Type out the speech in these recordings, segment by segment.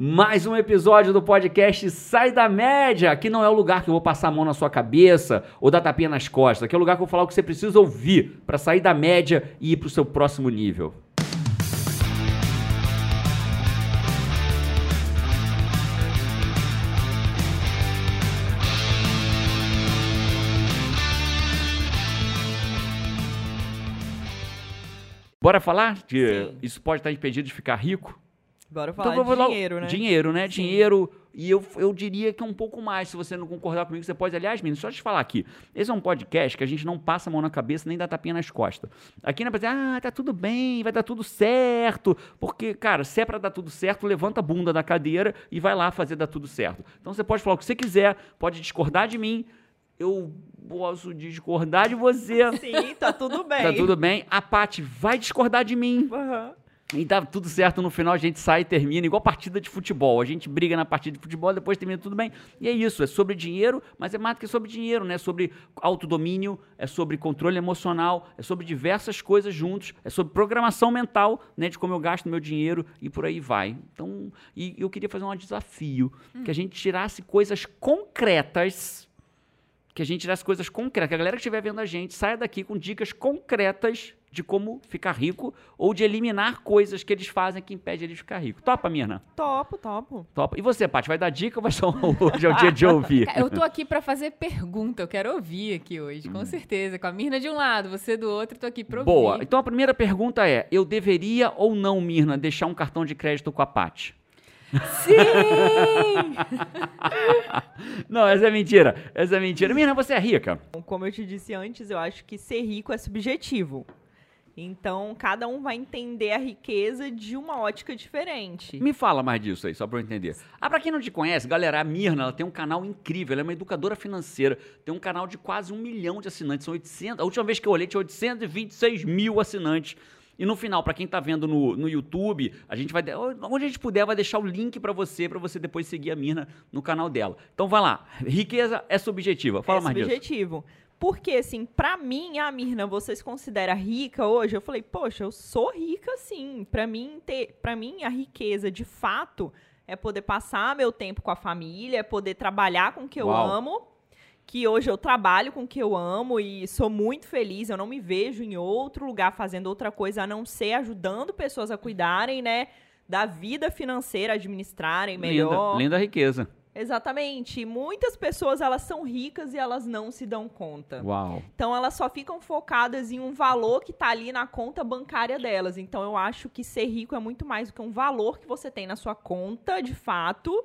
Mais um episódio do podcast Sai da Média. Aqui não é o lugar que eu vou passar a mão na sua cabeça ou dar tapinha nas costas. Aqui é o lugar que eu vou falar o que você precisa ouvir para sair da média e ir para o seu próximo nível. Bora falar de Sim. isso pode estar impedido de ficar rico? Bora falar Então, logo- dinheiro, né? Dinheiro, né? Sim. Dinheiro. E eu, eu diria que é um pouco mais. Se você não concordar comigo, você pode. Aliás, menino, só te falar aqui. Esse é um podcast que a gente não passa a mão na cabeça nem dá tapinha nas costas. Aqui não é pra dizer, ah, tá tudo bem, vai dar tudo certo. Porque, cara, se é pra dar tudo certo, levanta a bunda da cadeira e vai lá fazer dar tudo certo. Então você pode falar o que você quiser, pode discordar de mim. Eu posso discordar de você. Sim, tá tudo bem. Tá tudo bem. A Paty vai discordar de mim. Aham. E dá tudo certo no final, a gente sai e termina, igual partida de futebol. A gente briga na partida de futebol, depois termina tudo bem. E é isso, é sobre dinheiro, mas é mais do que sobre dinheiro, né? É sobre autodomínio, é sobre controle emocional, é sobre diversas coisas juntos, é sobre programação mental, né? De como eu gasto meu dinheiro e por aí vai. Então, e eu queria fazer um desafio, que a gente tirasse coisas concretas que a gente tirasse coisas concretas, que a galera que estiver vendo a gente saia daqui com dicas concretas de como ficar rico ou de eliminar coisas que eles fazem que impedem eles de ficar rico. Topa, Mirna? Topo, topo. Topa. E você, Paty, vai dar dica ou vai só hoje é o dia de ouvir? Eu tô aqui pra fazer pergunta, eu quero ouvir aqui hoje, com certeza. Com a Mirna de um lado, você do outro, tô aqui pra ouvir. Boa. Então a primeira pergunta é: eu deveria ou não, Mirna, deixar um cartão de crédito com a Paty? Sim! Não, essa é mentira. Essa é mentira. Mirna, você é rica? Então, Como eu te disse antes, eu acho que ser rico é subjetivo. Então, cada um vai entender a riqueza de uma ótica diferente. Me fala mais disso aí, só pra eu entender. Ah, pra quem não te conhece, galera, a Mirna, ela tem um canal incrível, ela é uma educadora financeira, tem um canal de quase um milhão de assinantes, são 800, a última vez que eu olhei tinha 826 mil assinantes. E no final, pra quem tá vendo no, no YouTube, a gente vai, de- onde a gente puder, vai deixar o link pra você, pra você depois seguir a Mirna no canal dela. Então vai lá, riqueza é subjetiva, fala é mais disso. subjetivo. Porque, assim, pra mim, a Mirna, você se considera rica hoje? Eu falei, poxa, eu sou rica sim. Pra mim, ter, pra mim, a riqueza, de fato, é poder passar meu tempo com a família, é poder trabalhar com o que eu Uau. amo. Que hoje eu trabalho com o que eu amo e sou muito feliz. Eu não me vejo em outro lugar fazendo outra coisa a não ser ajudando pessoas a cuidarem, né? Da vida financeira, administrarem melhor. Linda, linda riqueza. Exatamente. Muitas pessoas elas são ricas e elas não se dão conta. Uau. Então elas só ficam focadas em um valor que tá ali na conta bancária delas. Então eu acho que ser rico é muito mais do que um valor que você tem na sua conta, de fato,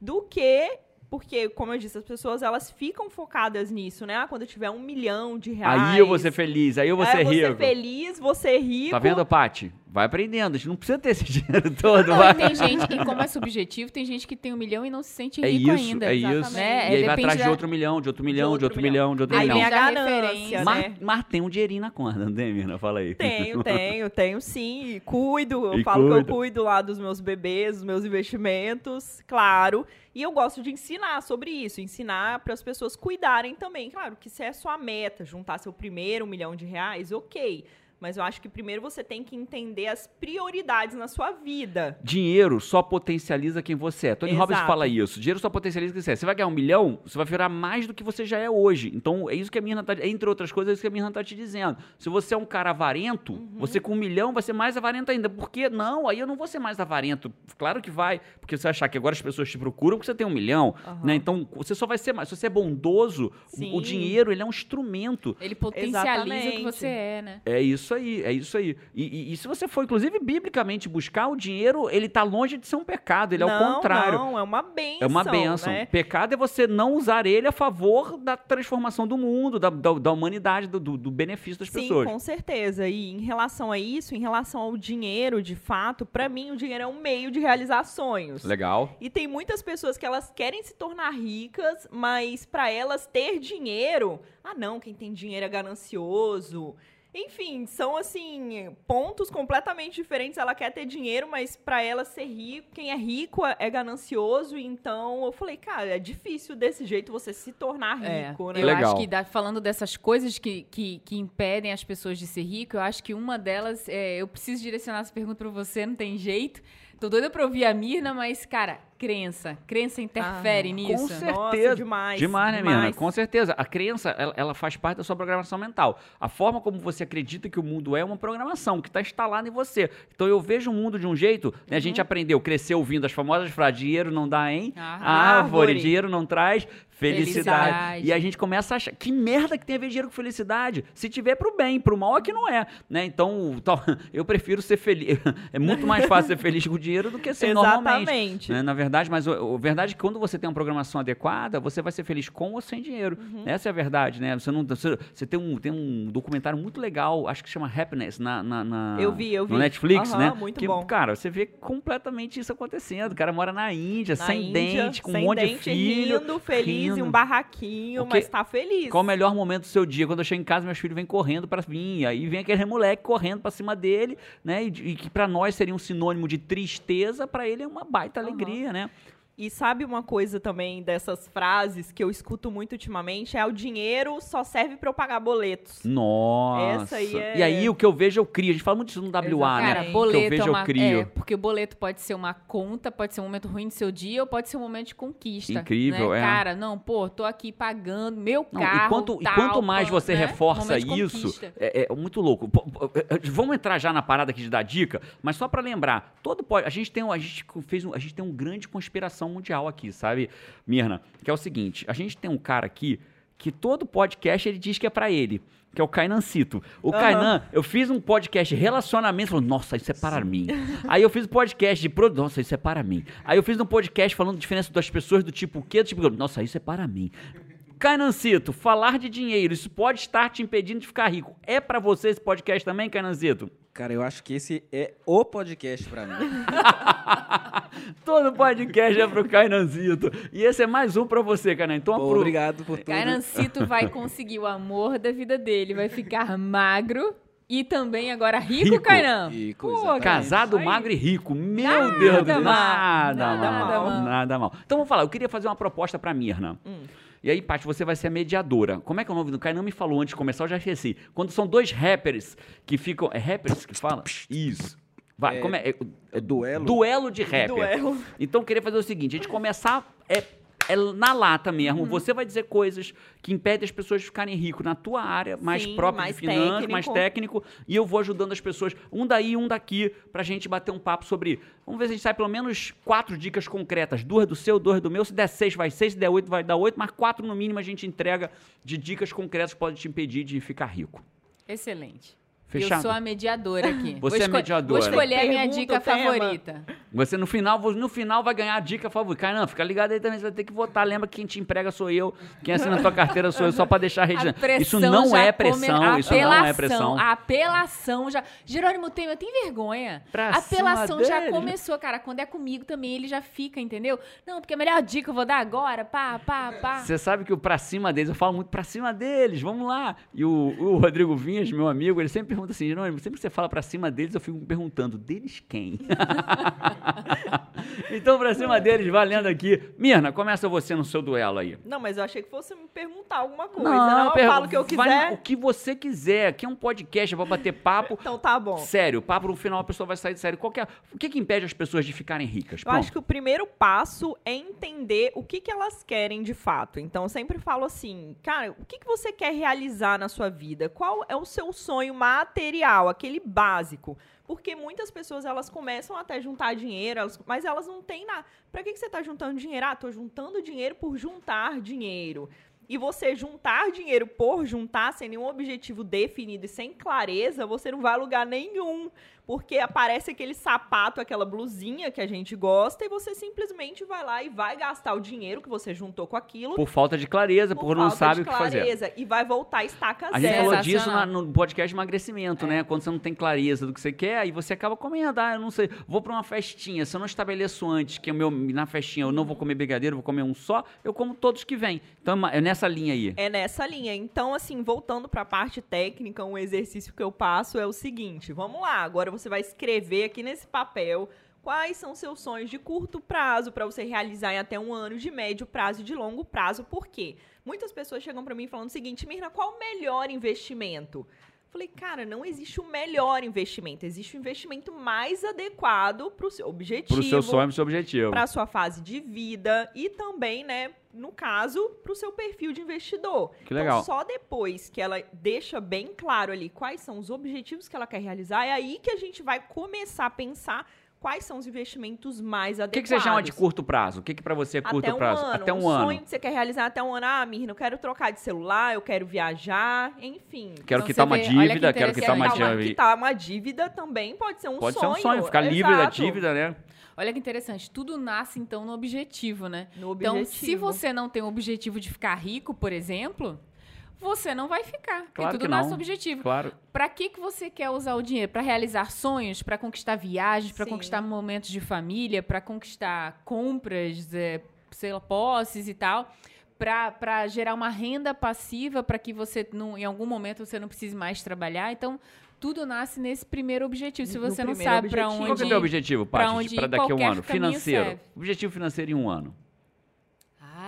do que porque, como eu disse, as pessoas elas ficam focadas nisso, né? Ah, quando eu tiver um milhão de reais. Aí eu vou ser feliz, aí eu vou ser é, você rico. feliz, você é rico. Tá vendo, Paty? Vai aprendendo, a gente não precisa ter esse dinheiro todo, Não, vai. tem gente, e como é subjetivo, tem gente que tem um milhão e não se sente É rico isso, ainda. é isso. Né? E aí vai Depende atrás de da- outro milhão, de outro milhão, de outro outro milhão, de outro Aí milhão. vem a ganância. Mas, né? mas tem um dinheirinho na conta, não tem, Mirna? Fala aí. Tenho, tenho, tenho sim. E cuido. Eu E falo que cuida. eu cuido lá dos meus bebês, dos meus investimentos, claro. E eu gosto de ensinar sobre isso, ensinar para as pessoas cuidarem também. Claro que se é sua meta, juntar seu primeiro um milhão de reais, ok. Mas eu acho que primeiro você tem que entender as prioridades na sua vida. Dinheiro só potencializa quem você é. Tony Robbins Exato. fala isso. Dinheiro só potencializa quem você é. Você vai ganhar um milhão, você vai virar mais do que você já é hoje. Então, é isso que a Mirna tá... Entre outras coisas, é isso que a Mirna tá te dizendo. Se você é um cara avarento, Uhum. você com um milhão vai ser mais avarento ainda. Por quê? Não, aí eu não vou ser mais avarento. Claro que vai. Porque você vai achar que agora as pessoas te procuram porque você tem um milhão. Aham. Né? Então, você só vai ser mais... Se você é bondoso, o- dinheiro, ele é um instrumento. Ele potencializa o que Exatamente. você é, né? É isso aí, é isso aí. E, e- e se você for, inclusive, biblicamente buscar, o dinheiro, ele tá longe de ser um pecado, ele é o não, contrário. Não, é uma benção. É uma benção. Né? Pecado é você não usar ele a favor da transformação do mundo, da, da, da humanidade, do, do- benefício das Sim, pessoas. com certeza. E em relação a isso, em relação ao dinheiro, de fato, pra mim o dinheiro é um meio de realizar sonhos. Legal. E tem muitas pessoas que elas querem se tornar ricas, mas pra elas ter dinheiro, ah não, quem tem dinheiro é ganancioso. Enfim, são assim, pontos completamente diferentes. Ela quer ter dinheiro, mas pra ela ser rico, quem é rico é é ganancioso. Então, eu falei, cara, é difícil desse jeito você se tornar É, rico, né? eu Legal. acho que dá- falando dessas coisas que, que, que impedem as pessoas de ser rico, eu acho que uma delas, é, eu preciso direcionar essa pergunta para você, não tem jeito, Tô doida pra ouvir a Mirna, mas, cara, crença. Crença interfere Ah, nisso. Com Nossa, certeza. demais, Demais, né. Mirna? Com certeza. A crença, ela, ela faz parte da sua programação mental. A forma como você acredita que o mundo é uma programação que está instalada em você. Então eu vejo o mundo de um jeito, né? A gente aprendeu, cresceu ouvindo as famosas frases: dinheiro não dá em Ah, árvore, árvore. dinheiro não traz felicidade. Felicidade. E a gente começa a achar que merda que tem a ver dinheiro com felicidade. Se tiver pro bem, pro mal é que não é, né? Então, eu prefiro ser feliz. É muito mais fácil ser feliz com dinheiro do que ser normalmente. Exatamente. né? Na verdade, mas o, o verdade é que quando você tem uma programação adequada, você vai ser feliz com ou sem dinheiro. Uhum. Essa é a verdade, né? Você não, você, você tem um tem um documentário muito legal, acho que chama Happiness na, na, na- Eu vi, eu no vi. Netflix, Aham, né? muito que, bom. Cara, você vê completamente isso acontecendo. O cara mora na Índia, Na sem Índia, dente, com sem um monte dente, de filho, rindo, feliz, em um barraquinho, Porque- mas tá feliz. Qual o melhor momento do seu dia? Quando eu chego em casa, meus filhos vêm correndo pra mim. Aí vem aquele moleque correndo pra cima dele, né? E, e que pra nós seria um sinônimo de tristeza, pra ele é uma baita Aham. alegria, né? E sabe uma coisa também dessas frases que eu escuto muito ultimamente? É o dinheiro só serve pra eu pagar boletos. Nossa. Essa aí é- E aí o que eu vejo eu crio. A gente fala muito disso no WA, Cara, né? boleto que eu vejo é uma, eu crio. é, porque o boleto pode ser uma conta, pode ser um momento ruim do seu dia, ou pode ser um momento de conquista. Incrível, né? é. Cara, não, pô, tô aqui pagando meu Não, carro, e, quanto, e tal, quanto mais você né? reforça isso, é, é muito louco. É, é, Vamos entrar já na parada aqui de dar dica, mas só pra lembrar, todo pod- a gente tem um- a gente fez um, a gente tem um grande conspiração mundial aqui, sabe, Mirna? Que é o seguinte, a gente tem um cara aqui que todo podcast ele diz que é pra ele. Que é o Kainancito. O Aham. Kainan, eu fiz um podcast de relacionamento, falou, nossa, isso é para mim. Aí eu fiz um podcast de produto, nossa, isso é para mim. Aí eu fiz um podcast falando diferença das pessoas do tipo o quê? Do tipo, nossa, isso é para mim. Kainancito, falar de dinheiro, isso pode estar te impedindo de ficar rico. É pra você esse podcast também, Kainancito? Cara, eu acho que esse é o podcast pra mim. Todo podcast é pro Kainancito. E esse é mais um pra você, Kainan. Então, Pô, apro- obrigado por tudo. Garancito vai conseguir o amor da vida dele, vai ficar magro e também agora rico, Rico. Kainan. Rico, Pô. Casado, aí. magro e rico. Meu Nada Deus do mal. nada, Nada mal, mal. Nada mal. Então vamos falar, eu queria fazer uma proposta pra Mirna. Hum. E aí, Paty, você vai ser a mediadora. Como é que é o nome do cara? Não me falou antes de começar, eu já esqueci. Quando são dois rappers que ficam. É rappers que fala? Isso. Vai, É, como é? é, é duelo? Duelo de rapper. Duelo. Então eu queria fazer o seguinte: a gente começar. É, é na lata mesmo. Uhum. Você vai dizer coisas que impedem as pessoas de ficarem ricos na tua área, mais Sim, própria mais de finanças, técnico. mais técnico. E eu vou ajudando as pessoas, um daí, um daqui, pra gente bater um papo sobre. Vamos ver se a gente sai pelo menos quatro dicas concretas. Duas do seu, duas do meu. Se der seis, vai seis. Se der oito, vai dar oito. Mas quatro no mínimo a gente entrega de dicas concretas que podem te impedir de ficar rico. Excelente. Fechado? Eu sou a mediadora aqui. Você Vou é mediadora. Vou escolher a minha dica favorita. Você no final, no final vai ganhar a dica favorita. Cara, não, fica ligado aí também, você vai ter que votar. Lembra que quem te emprega sou eu, quem assina a tua carteira sou eu, só pra deixar. A pressão Isso não é come- pressão, a isso não é pressão. A apelação já. Jerônimo Temer tem vergonha. Pra apelação já dele. começou, cara. Quando é comigo também, ele já fica, entendeu? Não, porque a melhor dica eu vou dar agora. Pá, pá, pá. Você sabe que o pra cima deles, eu falo muito pra cima deles, vamos lá. E o, o Rodrigo Vinhas, meu amigo, ele sempre pergunta assim, Jerônimo, sempre que você fala pra cima deles, eu fico me perguntando, deles quem? então, pra cima deles, valendo aqui. Mirna, começa você no seu duelo aí. Não, mas eu achei que fosse me perguntar alguma coisa. Não, eu pergu- falo o que eu vai quiser. o que você quiser. Aqui é um podcast, é pra bater papo. Então tá bom. Sério, papo no final a pessoa vai sair de sério. Qual é- o que, que impede as pessoas de ficarem ricas? Eu acho que o primeiro passo é entender o que, que elas querem de fato. Então, eu sempre falo assim, cara, o que, que você quer realizar na sua vida? Qual é o seu sonho material, aquele básico? Porque muitas pessoas, elas começam até juntar dinheiro, elas- mas elas não têm nada. Pra que, que você tá juntando dinheiro? Ah, tô juntando dinheiro por juntar dinheiro. E você juntar dinheiro por juntar, sem nenhum objetivo definido e sem clareza, você não vai a lugar nenhum. Porque aparece aquele sapato, aquela blusinha que a gente gosta, e você simplesmente vai lá e vai gastar o dinheiro que você juntou com aquilo. Por falta de clareza, por, não sabe o que fazer. clareza, E vai voltar a estaca A gente zero. falou disso na- no podcast de emagrecimento, É. né? Quando você não tem clareza do que você quer, aí você acaba comendo. Ah, eu não sei, vou pra uma festinha. Se eu não estabeleço antes que o meu, na festinha eu não vou comer brigadeiro, vou comer um só, eu como todos que vêm. Então é é nessa linha aí. É nessa linha. Então, assim, voltando para a parte técnica, um exercício que eu passo é o seguinte: vamos lá, agora você vai escrever aqui nesse papel quais são seus sonhos de curto prazo para você realizar em até um ano, de médio prazo e de longo prazo. Por quê? Muitas pessoas chegam para mim falando o seguinte: Mirna, qual o melhor investimento? Falei, cara, não existe o melhor investimento, existe o investimento mais adequado para o seu objetivo, Pro seu sonho, pro seu objetivo. para a sua fase de vida e também, né, no caso, para o seu perfil de investidor. Que legal. Então, só depois que ela deixa bem claro ali quais são os objetivos que ela quer realizar, é aí que a gente vai começar a pensar quais são os investimentos mais O que, adequados. que você chama de curto prazo? O que, que pra você é curto até um prazo? ano, Até um, um ano. sonho que você quer realizar até um ano. Ah, Mirna, eu quero trocar de celular, eu quero viajar, enfim. Quero Então quitar uma vê- olha que dívida, quero quitar uma dívida. quitar uma dívida também pode ser um Pode sonho. ser um sonho, ficar livre da exato. dívida, né? Olha que interessante, tudo nasce então no objetivo, né? No Então, objetivo. se você não tem o objetivo de ficar rico, por exemplo, você não vai ficar. porque Claro tudo que nasce não. no objetivo. Claro. Pra que, que você quer usar o dinheiro? Pra realizar sonhos, Pra conquistar viagens, Pra Sim. conquistar momentos de família, Pra conquistar compras, é, sei lá, posses e tal. Pra pra gerar uma renda passiva para que você, não, em algum momento, você não precise mais trabalhar. Então, tudo nasce nesse primeiro objetivo. Se No você não primeiro sabe pra objetivo. Qual que é o onde objetivo, Paty, onde para daqui a um ano? Financeiro. serve. Objetivo financeiro em um ano.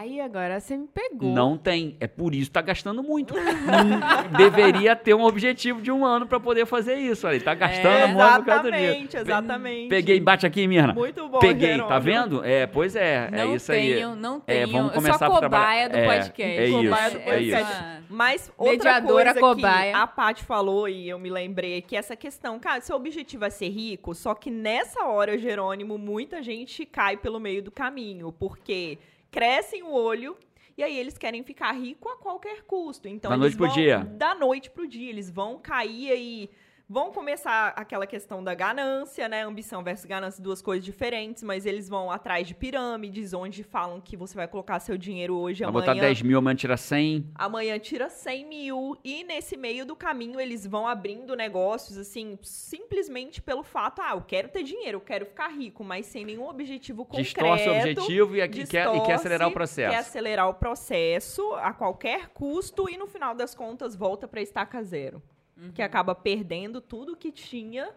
Ai, agora você me pegou. Não tem. É por isso que tá gastando muito. Hum, Deveria ter um objetivo de um ano pra poder fazer isso. Olha, tá gastando muito por causa disso. Exatamente, exatamente. Peguei, bate aqui, Mirna. Muito bom, Peguei, Jerônimo. tá vendo? É, pois é, é não isso aí. tenho, não É, tenho. vamos eu começar sou a cobaia do é, podcast. é isso, Cobaia do é podcast. isso. Mas outra Mediadora, coisa cobaia. que a Paty falou e eu me lembrei que essa questão, cara, seu objetivo é ser rico, só que nessa hora, Jerônimo, muita gente cai pelo meio do caminho, porque crescem o olho e aí eles querem ficar rico a qualquer custo. Então Da eles noite pro vão- dia. Da noite pro dia, eles vão cair aí Vão começar aquela questão da ganância, né? Ambição versus ganância, duas coisas diferentes, mas eles vão atrás de pirâmides, onde falam que você vai colocar seu dinheiro hoje, Vai amanhã botar 10 mil, amanhã tira 100. amanhã tira 100 mil e nesse meio do caminho eles vão abrindo negócios assim simplesmente pelo fato ah eu quero ter dinheiro eu quero ficar rico mas sem nenhum objetivo concreto Distorce o objetivo e, aqui quer, e quer distorce, acelerar o processo. quer acelerar o processo a qualquer custo e no final das contas volta para estaca zero Uhum. que acaba perdendo tudo que tinha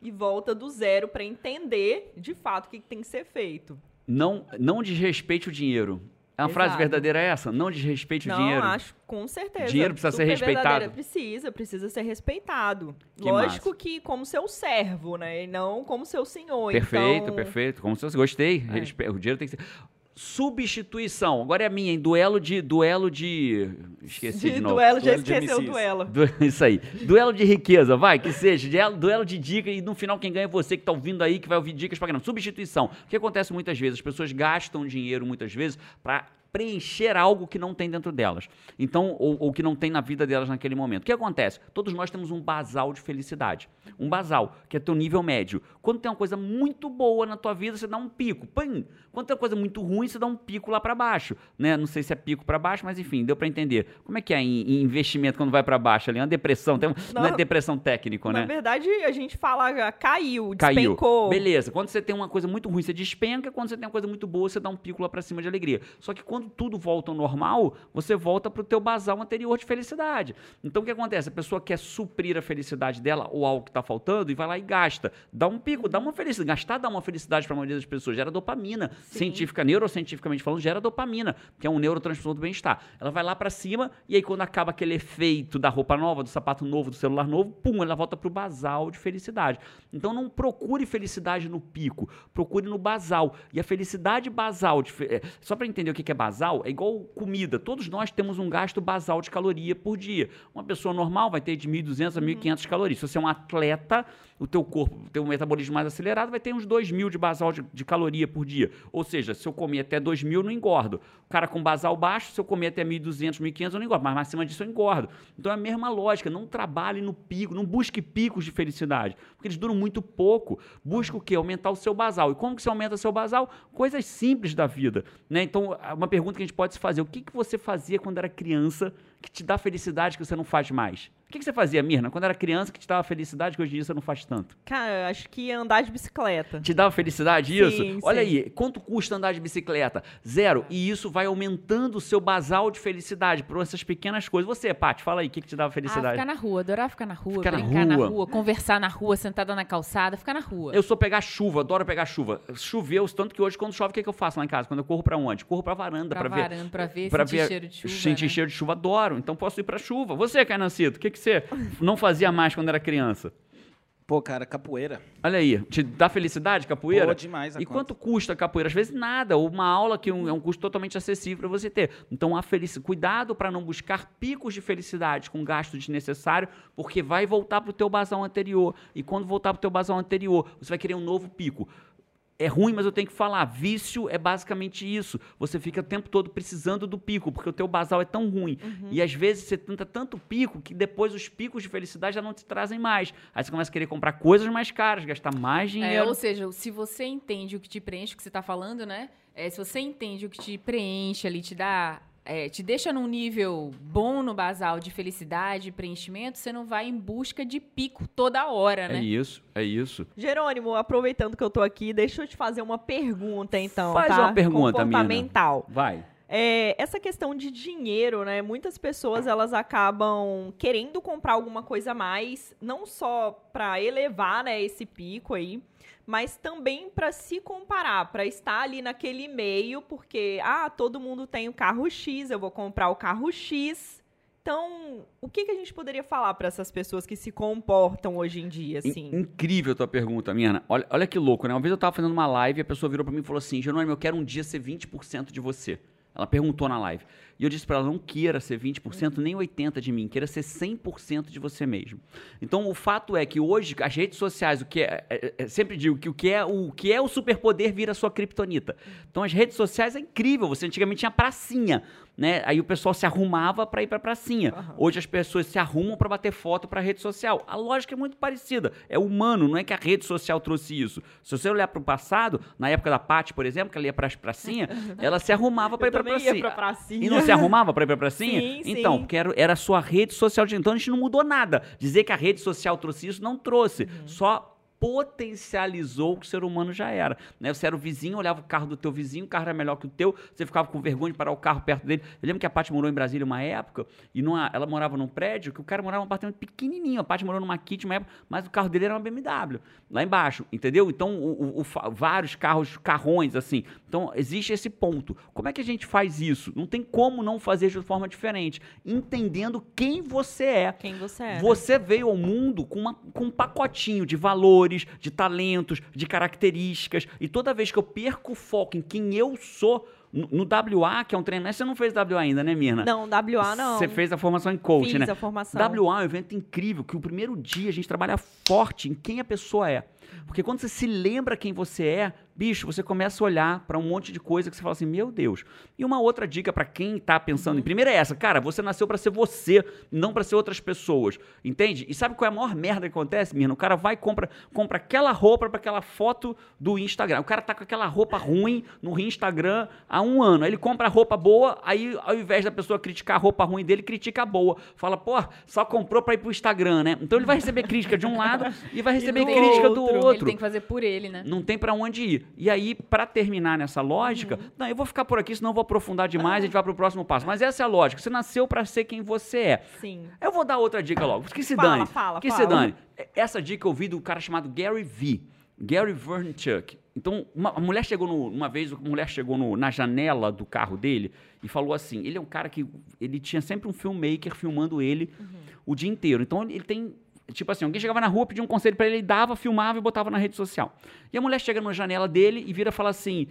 e volta do zero para entender de fato o que tem que ser feito Não, não desrespeite o dinheiro. É uma frase Exato. verdadeira essa? Não desrespeite o Não, dinheiro. acho, com certeza. Dinheiro precisa ser Super respeitado. verdadeira. Precisa, precisa ser respeitado. Que Lógico massa. que como seu servo, né? E não como seu senhor. Perfeito, então... perfeito. Como se fosse, gostei. Respe- O dinheiro tem que ser. Substituição. Agora é a minha, hein? Duelo de. Duelo de. Esqueci de, De novo. duelo, já esqueceu o duelo. Du- Isso aí. Duelo de riqueza, vai, que seja. Duelo, de dica e no final quem ganha é você que tá ouvindo aí, que vai ouvir dicas pra caramba. Substituição. O que acontece muitas vezes? As pessoas gastam dinheiro muitas vezes pra preencher algo que não tem dentro delas. Então, ou, ou que não tem na vida delas naquele momento. O que acontece? Todos nós temos um basal de felicidade. Um basal, que é teu nível médio. Quando tem uma coisa muito boa na tua vida, você dá um pico. Pum! Quando tem uma coisa muito ruim, você dá um pico lá pra baixo. Né? Não sei se é pico pra baixo, mas enfim, deu pra entender. Como é que é em, em investimento quando vai pra baixo ali? É uma depressão. Tem um- não, é Não. depressão técnico, Na né? verdade, a gente fala ah, caiu, Caiu. despencou. Beleza. Quando você tem uma coisa muito ruim, você despenca. Quando você tem uma coisa muito boa, você dá um pico lá pra cima de alegria. Só que quando tudo volta ao normal, você volta pro teu basal anterior de felicidade. Então o que acontece? A pessoa quer suprir a felicidade dela ou algo que tá faltando e vai lá e gasta. Dá um pico, dá uma felicidade. Gastar dá uma felicidade pra maioria das pessoas. Gera dopamina. Sim. Científica, neurocientificamente falando, gera dopamina, que é um neurotransmissor do bem-estar. Ela vai lá pra cima e aí quando acaba aquele efeito da roupa nova, do sapato novo, do celular novo, pum, ela volta pro basal de felicidade. Então não procure felicidade no pico, procure no basal. E a felicidade basal, de é, só para entender o que é basal, é igual comida. Todos nós temos um gasto basal de caloria por dia. Uma pessoa normal vai ter de 1.200 a 1.500 calorias. Se você é um atleta, o teu corpo, o teu metabolismo mais acelerado, vai ter uns 2.000 de basal de, de caloria por dia. Ou seja, se eu comer até 2.000, eu não engordo. O cara com basal baixo, se eu comer até 1.200, 1.500, eu não engordo. Mas acima disso, eu engordo. Então é a mesma lógica. Não trabalhe no pico, não busque picos de felicidade, porque eles duram muito pouco. Busque o quê? Aumentar o seu basal. E como que você aumenta o seu basal? Coisas simples da vida. Né? Então, uma pergunta que a gente pode se fazer: o que, que você fazia quando era criança que te dá felicidade que você não faz mais? O que, que você fazia, Mirna, quando era criança que te dava felicidade que hoje em dia você não faz tanto? Cara, eu acho que andar de bicicleta. Te dava felicidade isso? Sim, Olha sim. aí, quanto custa andar de bicicleta? Zero. E isso vai aumentando o seu basal de felicidade por essas pequenas coisas. Você, Paty, fala aí, o que, que te dava Ah, felicidade? ficar na rua, adorar ficar na rua, Ficar na brincar na rua. rua. conversar na rua, sentada na calçada, ficar na rua. Eu sou pegar chuva, adoro pegar chuva. Choveu, tanto que hoje, quando chove, o que, que eu faço lá em casa? Quando eu corro pra onde? Corro pra varanda, pra pra, ver. varanda, pra ver, pra sentir ver- cheiro de chuva. Sentir né? cheiro de chuva, adoro. Adoro, então posso ir pra chuva. Você, Cainancito, o que, que você não fazia mais quando era criança? Pô, cara, capoeira. Olha aí, te dá felicidade, capoeira? Pô, demais E quanto custa capoeira? Às vezes nada, ou uma aula que é um- custo totalmente acessível para você ter. Então, a felici- cuidado para não buscar picos de felicidade com gasto desnecessário, porque vai voltar para o teu basal anterior. E quando voltar para o teu basal anterior, você vai querer um novo pico. É ruim, mas eu tenho que falar. Vício é basicamente isso. Você fica o tempo todo precisando do pico, porque o teu basal é tão ruim. E às vezes você tenta tanto pico que depois os picos de felicidade já não te trazem mais. Aí você começa a querer comprar coisas mais caras, gastar mais É, dinheiro. ou seja, se você entende o que te preenche, o que você está falando, né? É, se você entende o que te preenche ali, te dá. É, te deixa num nível bom no basal de felicidade, preenchimento, você não vai em busca de pico toda hora, É né? isso, é isso. Jerônimo, aproveitando que eu tô aqui, deixa eu te fazer uma pergunta, então. Faz tá? uma pergunta, Mina. Comportamental. Vai. É, essa questão de dinheiro, né? Muitas pessoas elas acabam querendo comprar alguma coisa a mais, não só para elevar né, esse pico aí, mas também para se comparar, para estar ali naquele meio, porque ah, todo mundo tem o carro X, eu vou comprar o carro X. Então, o que, que a gente poderia falar para essas pessoas que se comportam hoje em dia, assim? Incrível a tua pergunta, Miana. Olha, olha que louco, né? Uma vez eu tava fazendo uma live e a pessoa virou pra mim e falou assim: Jerônimo, eu quero um dia ser 20% de você. Ela perguntou na live. E eu disse pra ela: não queira ser 20%, nem 80% de mim, queira ser 100% de você mesmo. Então, o fato é que hoje as redes sociais, o que é, é- é- sempre digo que o que é o que é o superpoder vira sua criptonita. Então, as redes sociais é incrível. Você antigamente tinha pracinha, né? Aí o pessoal se arrumava pra ir pra pracinha. Hoje as pessoas se arrumam pra bater foto pra rede social. A lógica é muito parecida. É humano, não é que a rede social trouxe isso. Se você olhar pro passado, na época da Paty, por exemplo, que ela ia pras pracinha, ela se arrumava pra Eu ir pra também ia pracinha. pra pracinha. E não se arrumava pra ir pra pracinha? Sim, então, sim. porque era, era a sua rede social de então a gente não mudou nada. Dizer que a rede social trouxe isso não trouxe. Uhum. Só potencializou o que o ser humano já era. Né? Você era o vizinho, olhava o carro do teu vizinho, o carro era melhor que o teu, você ficava com vergonha de parar o carro perto dele. Eu lembro que a Paty morou em Brasília uma época, e numa, ela morava num prédio que o cara morava num apartamento pequenininho. A Paty morou numa kit uma época, mas o carro dele era uma BMW, lá embaixo, entendeu? Então, o, o- o vários carros, carrões, assim. Então, existe esse ponto. Como é que a gente faz isso? Não tem como não fazer de forma diferente. Entendendo quem você é. Quem você é? né? Você veio ao mundo com, uma- com um pacotinho de valores, de talentos, de características. E toda vez que eu perco o foco em quem eu sou, no, WA, que é um treinamento, você não fez WA ainda, né, Mirna? Não, WA não. Você fez a formação em coach, Fiz né? a formação. WA é um evento incrível, que o primeiro dia a gente trabalha forte em quem a pessoa é. Porque quando você se lembra quem você é, bicho, você começa a olhar para um monte de coisa que você fala assim, meu Deus. E uma outra dica para quem tá pensando em primeiro é essa, cara, você nasceu para ser você, não para ser outras pessoas, entende? E sabe qual é a maior merda que acontece, Mirna? O cara vai e compra, compra aquela roupa para aquela foto do Instagram. O cara tá com aquela roupa ruim no Instagram há um ano. Aí ele compra a roupa boa, aí ao invés da pessoa criticar a roupa ruim dele, critica a boa. Fala, pô, só comprou para ir pro Instagram, né? Então ele vai receber crítica de um lado e vai receber do crítica do outro. Outro. Ele tem que fazer por ele, né? Não tem pra onde ir. E aí, pra terminar nessa lógica, Uhum. não, eu vou ficar por aqui, senão eu vou aprofundar demais, a gente vai pro próximo passo. Mas essa é a lógica. Você nasceu pra ser quem você é. Sim. Eu vou dar outra dica logo. Que se Fala, dane. fala, que se fala. dane. Essa dica eu vi do cara chamado Gary V. Gary Vaynerchuk. Então, uma, a mulher chegou no, uma vez, uma mulher chegou no- na janela do carro dele e falou assim: ele é um cara que ele tinha sempre um filmmaker filmando ele Uhum. o dia inteiro. Então ele tem tipo assim, alguém chegava na rua, pedia um conselho pra ele, ele dava, filmava e botava na rede social. E a mulher chega na janela dele e vira e fala assim: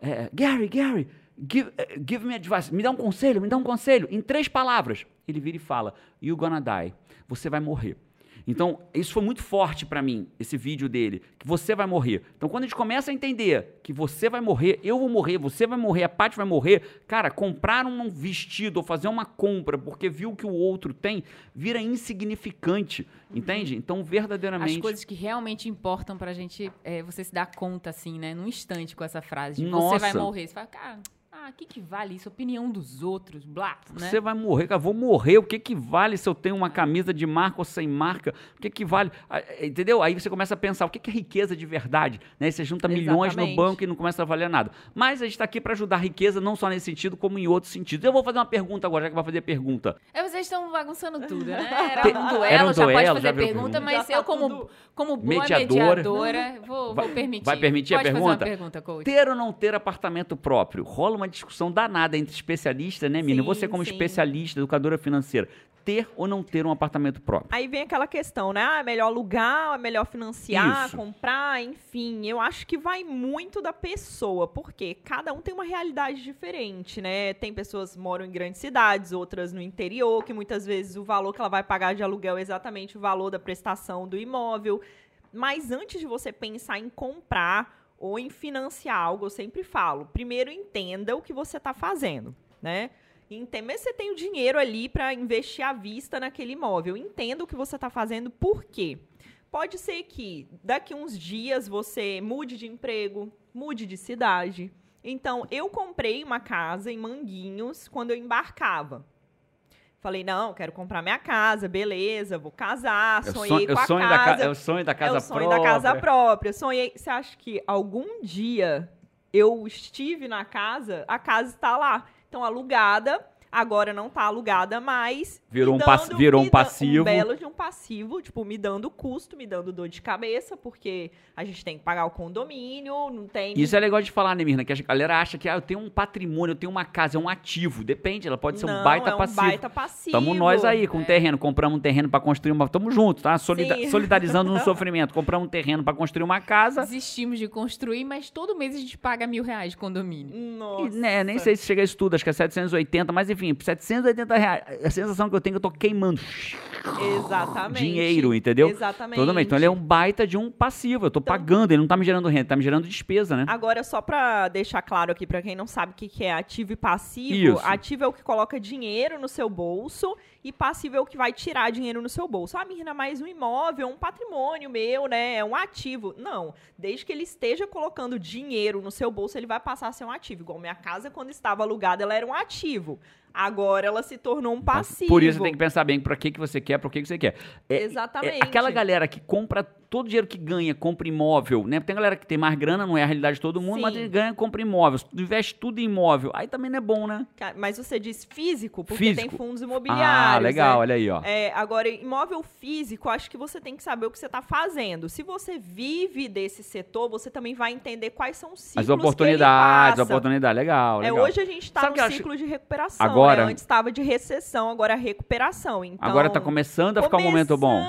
é, Gary, Gary, give, eh, give me advice, me dá um conselho, me dá um conselho, em três palavras. Ele vira e fala: You gonna die, você vai morrer. Então, isso foi muito forte pra mim, esse vídeo dele, que você vai morrer. Então, quando a gente começa a entender que você vai morrer, eu vou morrer, você vai morrer, a Paty vai morrer, cara, comprar um vestido ou fazer uma compra porque viu que o outro tem, vira insignificante, entende? Então, As verdadeiramente... coisas que realmente importam pra gente, é, você se dar conta, assim, né? Num instante com essa frase. De Nossa. Você vai morrer. Você fala, cara, ah, o que, que vale isso? Opinião dos outros, blá, né? Você vai morrer, cara. Vou morrer. O que que vale se eu tenho uma camisa de marca ou sem marca? O que que vale? Ah, eh, Entendeu? Aí você começa a pensar, o que que é riqueza de verdade? Né? Você junta milhões no Exatamente. banco e não começa a valer nada. Mas a gente está aqui para ajudar a riqueza, não só nesse sentido, como em outros sentidos. Eu vou fazer uma pergunta agora, já que vai fazer pergunta. É, vocês estão bagunçando tudo, né? Era um duelo, era um já duelo, pode já fazer virou pergunta, pergunta. mas Já tá eu, como, como boa Mediadora. mediadora, vou, Vai- vou permitir. vai permitir a pode pergunta? Fazer uma pergunta, coach. Ter ou não ter apartamento próprio? Rola uma discussão danada entre especialistas, né, Mina? Sim, Você como sim. especialista, educadora financeira, ter ou não ter um apartamento próprio? Aí vem aquela questão, né? Ah, é melhor alugar, é melhor financiar, Isso. comprar, enfim. Eu acho que vai muito da pessoa, porque cada um tem uma realidade diferente, né? Tem pessoas que moram em grandes cidades, outras no interior, que muitas vezes o valor que ela vai pagar de aluguel é exatamente o valor da prestação do imóvel. Mas antes de você pensar em comprar ou em financiar algo, eu sempre falo, primeiro entenda o que você está fazendo, né? Entenda, se você tem o dinheiro ali para investir à vista naquele imóvel, entenda o que você está fazendo, por quê? Pode ser que daqui uns dias você mude de emprego, mude de cidade. Então, eu comprei uma casa em Manguinhos quando eu embarcava. Falei, não, quero comprar minha casa, beleza, vou casar, É sonhei sonho, é com o a sonho da, casa. ca- é o sonho da casa é o sonho própria. da casa própria. Sonhei. Você acha que algum dia eu estive na casa, a casa está lá. Então, alugada. Agora não tá alugada mais. Virou me um pass- virou um passivo. Um belo de um passivo, tipo, me dando custo, me dando dor de cabeça, porque a gente tem que pagar o condomínio, não tem. Isso é legal de falar, né, Mirna? Que a galera acha que ah, eu tenho um patrimônio, eu tenho uma casa, é um ativo. Depende, ela pode ser um Não, baita é um passivo. baita passivo. Tamo nós aí com um terreno, compramos um terreno pra construir uma. Tamo junto, tá? Solida- Sim. Solidarizando no sofrimento. Compramos um terreno pra construir uma casa. Desistimos de construir, mas todo mês a gente paga mil reais de condomínio. Nossa. E, né, nem sei se chega a isso tudo, acho que é 780, mas enfim, 780 reais. A sensação que eu tenho é que eu tô queimando Exatamente. dinheiro, entendeu? Exatamente. Totalmente. Então ele é um baita de um passivo. Eu tô Então- pagando, ele não tá me gerando renda, tá me gerando despesa, né? Agora, só pra deixar claro aqui, pra quem não sabe o que que é ativo e passivo, Isso. ativo é o que coloca dinheiro no seu bolso e passivo é o que vai tirar dinheiro no seu bolso. Ah, Mirna, mas um imóvel, um patrimônio meu, né? É um ativo. Não. Desde que ele esteja colocando dinheiro no seu bolso, ele vai passar a ser um ativo. Igual minha casa, quando estava alugada, ela era um ativo. Agora ela se tornou um passivo. Por isso você tem que pensar bem pra que, que você quer, pra que, que você quer. É- Exatamente. É aquela galera que compra todo o dinheiro que ganha, compra imóvel, né? Tem galera que tem mais grana, não é a realidade de todo mundo, mas Sim. ele ganha, compra imóvel, investe tudo em imóvel. Aí também não é bom, né? Mas você diz físico, porque Físico. tem fundos imobiliários. Ah, legal, né? olha aí, ó. É, agora, imóvel físico, acho que você tem que saber o que você está fazendo. Se você vive desse setor, você também vai entender quais são os ciclos As que ele oportunidades, passa. oportunidade, legal, É, legal. hoje a gente está no eu acho- ciclo de recuperação. Agora- né? Antes estava de recessão, agora é recuperação. Então, Agora tá começando a ficar um momento bom.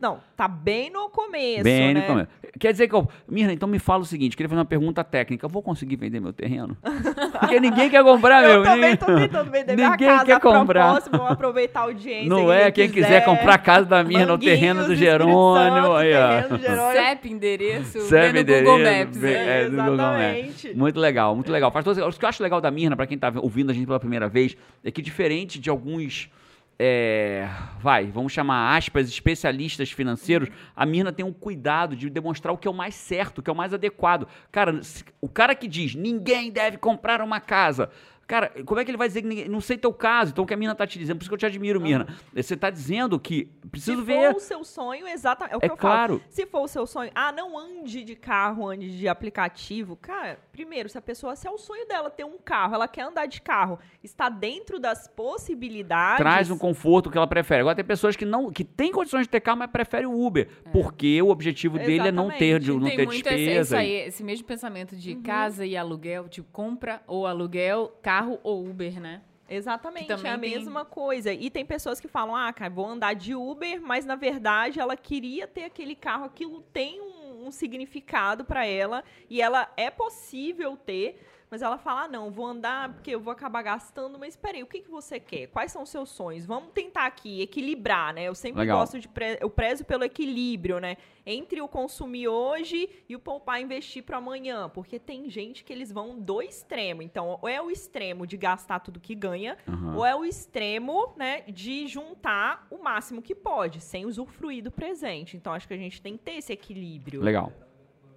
Não, tá bem no começo, Bem né? no começo. Quer dizer que eu. Mirna, então me fala o seguinte: queria fazer uma pergunta técnica. Eu vou conseguir vender meu terreno? Porque ninguém quer comprar, Eu meu. também ninguém- tô tentando vender minha Ninguém casa quer comprar. propósito, vamos aproveitar a audiência. Não é? Quem quiser comprar a casa da Mirna, o terreno do Jerônimo. Aí, ó. terreno do Jerônimo. CEP, endereço, CEP, vê no Google endereço, Maps. é, do Google Maps. Exatamente. Muito legal, muito legal. Faz todo... O que eu acho legal da Mirna, pra quem tá ouvindo a gente pela primeira vez, é que diferente de alguns. É, vai, vamos chamar aspas, especialistas financeiros, a Mirna tem um cuidado de demonstrar o que é o mais certo, o que é o mais adequado. Cara, o cara que diz ninguém deve comprar uma casa. Cara, como é que ele vai dizer que ninguém. Não sei teu caso, então o que a Mirna tá te dizendo, por isso que eu te admiro, Mirna. Você tá dizendo que preciso Se ver. for o seu sonho, exatamente. É o que É eu claro. falo. Se for o seu sonho, ah, não ande de carro, ande de aplicativo. Cara, primeiro, se a pessoa, se é o sonho dela ter um carro, ela quer andar de carro, está dentro das possibilidades. traz um conforto que ela prefere. Agora tem pessoas que não que têm condições de ter carro, mas preferem o Uber, porque o objetivo dele é não ter, de- não Tem ter muito esse, isso despesa. aí, esse mesmo pensamento de Uhum. casa e aluguel, tipo, compra ou aluguel, carro ou Uber, né? Exatamente, é a tem- mesma coisa. E tem pessoas que falam, ah, cara, vou andar de Uber, mas na verdade ela queria ter aquele carro, aquilo tem um, um significado para ela e ela é possível ter. Mas ela fala, ah, não, vou andar porque eu vou acabar gastando. Mas peraí, o que, que você quer? Quais são os seus sonhos? Vamos tentar aqui equilibrar, né? Eu sempre Legal. gosto de... Pre... Eu prezo pelo equilíbrio, né? Entre o consumir hoje e o poupar e investir para amanhã. Porque tem gente que eles vão do extremo. Então, ou é o extremo de gastar tudo que ganha, Aham. ou é o extremo, né, de juntar o máximo que pode, sem usufruir do presente. Então, acho que a gente tem que ter esse equilíbrio. Legal.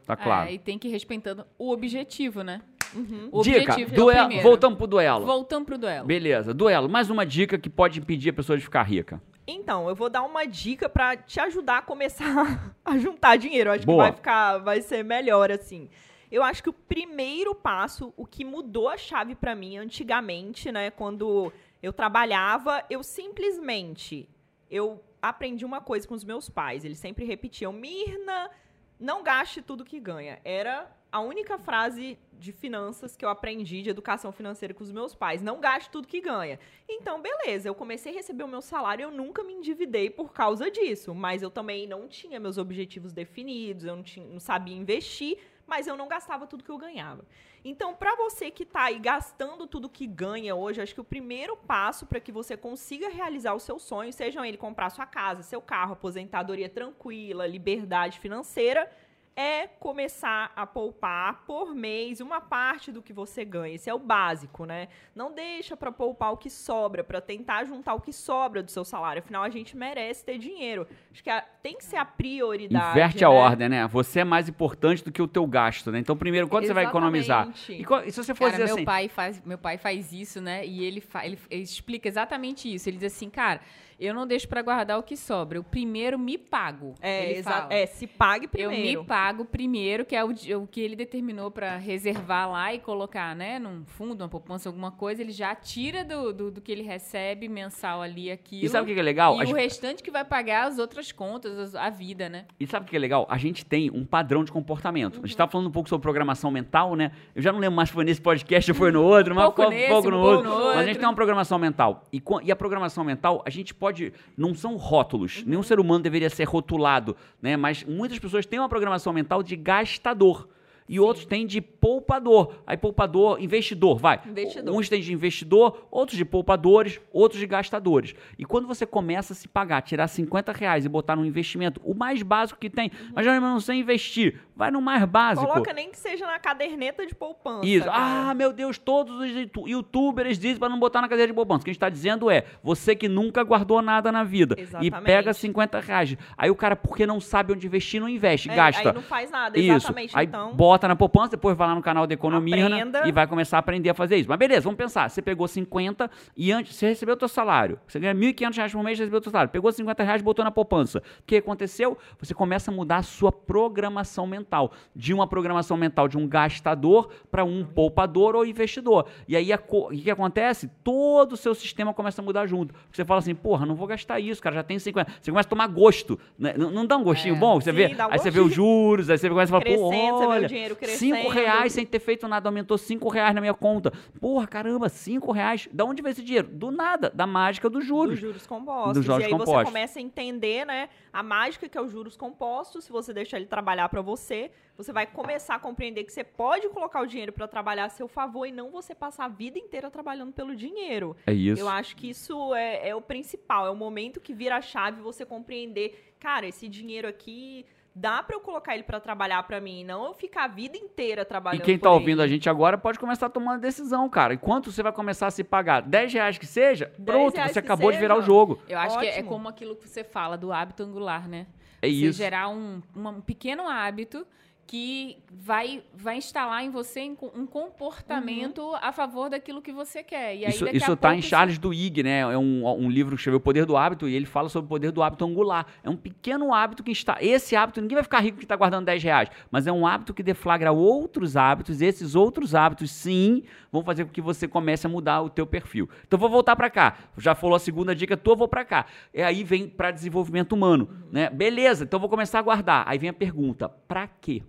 Tá claro. É, e tem que ir respeitando o objetivo, né? Uhum. O dica, é o duelo, primeiro. voltamos pro duelo. Voltando pro duelo. Beleza, duelo. Mais uma dica que pode impedir a pessoa de ficar rica. Então, eu vou dar uma dica pra te ajudar a começar a juntar dinheiro. Eu Acho Boa. que vai ficar, vai ser melhor assim. Eu acho que o primeiro passo, o que mudou a chave pra mim antigamente, né, quando eu trabalhava, eu simplesmente eu aprendi uma coisa com os meus pais. Eles sempre repetiam: "Mirna, não gaste tudo que ganha". Era a única frase de finanças que eu aprendi de educação financeira com os meus pais. Não gaste tudo que ganha. Então, beleza, eu comecei a receber o meu salário, eu nunca me endividei por causa disso, mas eu também não tinha meus objetivos definidos, eu não, tinha, não sabia investir, mas eu não gastava tudo que eu ganhava. Então, para você que está aí gastando tudo que ganha hoje, acho que o primeiro passo para que você consiga realizar o seu sonho, sejam ele comprar sua casa, seu carro, aposentadoria tranquila, liberdade financeira, é começar a poupar por mês uma parte do que você ganha. Esse é o básico, né? Não deixa para poupar o que sobra, para tentar juntar o que sobra do seu salário. Afinal, a gente merece ter dinheiro. Acho que a, tem que ser a prioridade. Inverte né? a ordem, né? Você é mais importante do que o teu gasto, né? Então, primeiro, quanto você vai economizar? Exatamente. E, qual- e se você for Cara, dizer meu assim, pai faz, meu pai faz isso, né? E ele, fa- ele, ele explica exatamente isso. Ele diz assim, cara, eu não deixo pra guardar o que sobra. Eu primeiro me pago. É, ele exa- fala. é, se pague Eu primeiro. me pago primeiro, que é o, o que ele determinou pra reservar lá e colocar, né, num fundo, uma poupança, alguma coisa. Ele já tira do, do, do que ele recebe mensal ali aquilo. e sabe o que é legal? E A o gente- restante que vai pagar as outras contas, as- a vida, né? E sabe o que é legal? A gente tem um padrão de comportamento. A gente tava falando um pouco sobre programação mental, né? Eu já não lembro mais se foi nesse podcast ou foi no outro, mas pouco foi nesse, pouco um no pouco outro. no Mas a gente outro. tem uma programação mental. E, e a programação mental, a gente pode. Não são rótulos. Nenhum ser humano deveria ser rotulado, né? Mas muitas pessoas têm uma programação mental de gastador. E outros têm de poupador. Aí poupador, investidor, vai. Investidor. Uns têm de investidor, outros de poupadores, outros de gastadores. E quando você começa a se pagar, tirar 50 reais e botar num investimento, o mais básico que tem, mas já não sei investir, vai no mais básico. Coloca nem que seja na caderneta de poupança. Isso. cara. Ah, meu Deus, todos os youtu- youtubers dizem para não botar na cadeira de poupança. O que a gente está dizendo é, você que nunca guardou nada na vida e Exatamente. pega 50 reais. Aí o cara, porque não sabe onde investir, não investe, É, gasta. Aí não faz nada, Isso. exatamente. Aí então, bota na poupança, depois vai lá no canal da Economia né, Aprenda. e vai começar a aprender a fazer isso. Mas beleza, vamos pensar. Você pegou 50 e antes você recebeu o teu salário. Você ganha 1.500 reais por mês, você recebeu o teu salário. Pegou 50 reais, botou na poupança. O que aconteceu? Você começa a mudar a sua programação mental. De uma programação mental de um gastador para um poupador ou investidor. E aí o que, acontece? Todo o seu sistema começa a mudar junto. Você fala assim, porra, não vou gastar isso, cara, já tem 50. Você começa a tomar gosto. né? Não, não dá um gostinho É. bom? Você Sim, vê? um Aí você vê os gostinho. juros, aí você começa a falar, pô, vê o olha, dinheiro cinco crescendo. reais sem ter feito nada, aumentou cinco reais na minha conta. Porra, caramba, cinco reais. Da onde veio esse dinheiro? Do nada, da mágica dos juros. dos juros compostos. Dos juros e aí você compostos. começa a entender, né, a mágica que é os juros compostos. Se você deixar ele trabalhar para você, você vai começar a compreender que você pode colocar o dinheiro para trabalhar a seu favor e não você passar a vida inteira trabalhando pelo dinheiro. É isso. Eu acho que isso é, é o principal, é o momento que vira a chave você compreender, cara, esse dinheiro aqui dá para eu colocar ele para trabalhar para mim, não eu ficar a vida inteira E trabalhando. quem tá por ouvindo a ele. gente agora pode começar a tomar decisão, cara. E quanto você vai começar a se pagar? 10 reais que seja? 10 Pronto, você acabou de virar o seja. jogo. Eu acho que é- Ótimo. como aquilo que você fala do hábito angular, né? É você isso. gerar um, uma- um pequeno hábito que vai, vai instalar em você um co- comportamento a favor daquilo que você quer. E aí, Isso, isso tá pouco em Charles Duhigg, né? É um, um livro que escreveu O Poder do Hábito e ele fala sobre o poder do hábito angular. É um pequeno hábito que está. Esse hábito, ninguém vai ficar rico que está guardando 10 reais, mas é um hábito que deflagra outros hábitos. E esses outros hábitos, sim, vão fazer com que você comece a mudar o teu perfil. Então vou voltar para cá. Já falou a segunda dica tua, vou para cá. E aí vem para desenvolvimento humano, né? Beleza, então vou começar a guardar. Aí vem a pergunta: para quê?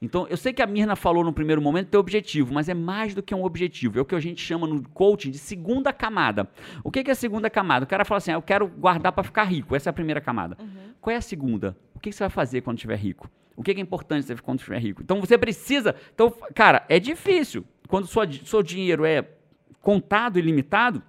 Então, eu sei que a Mirna falou no primeiro momento teu objetivo, mas é mais do que um objetivo. É o que a gente chama no coaching de segunda camada. O que é a segunda camada? O cara fala assim: ah, eu quero guardar para ficar rico. Essa é a primeira camada. Qual é a segunda? O que você vai fazer quando estiver rico? O que é importante você quando estiver rico? Então, você precisa. Então, cara, é difícil. Quando sua, seu dinheiro é contado e limitado.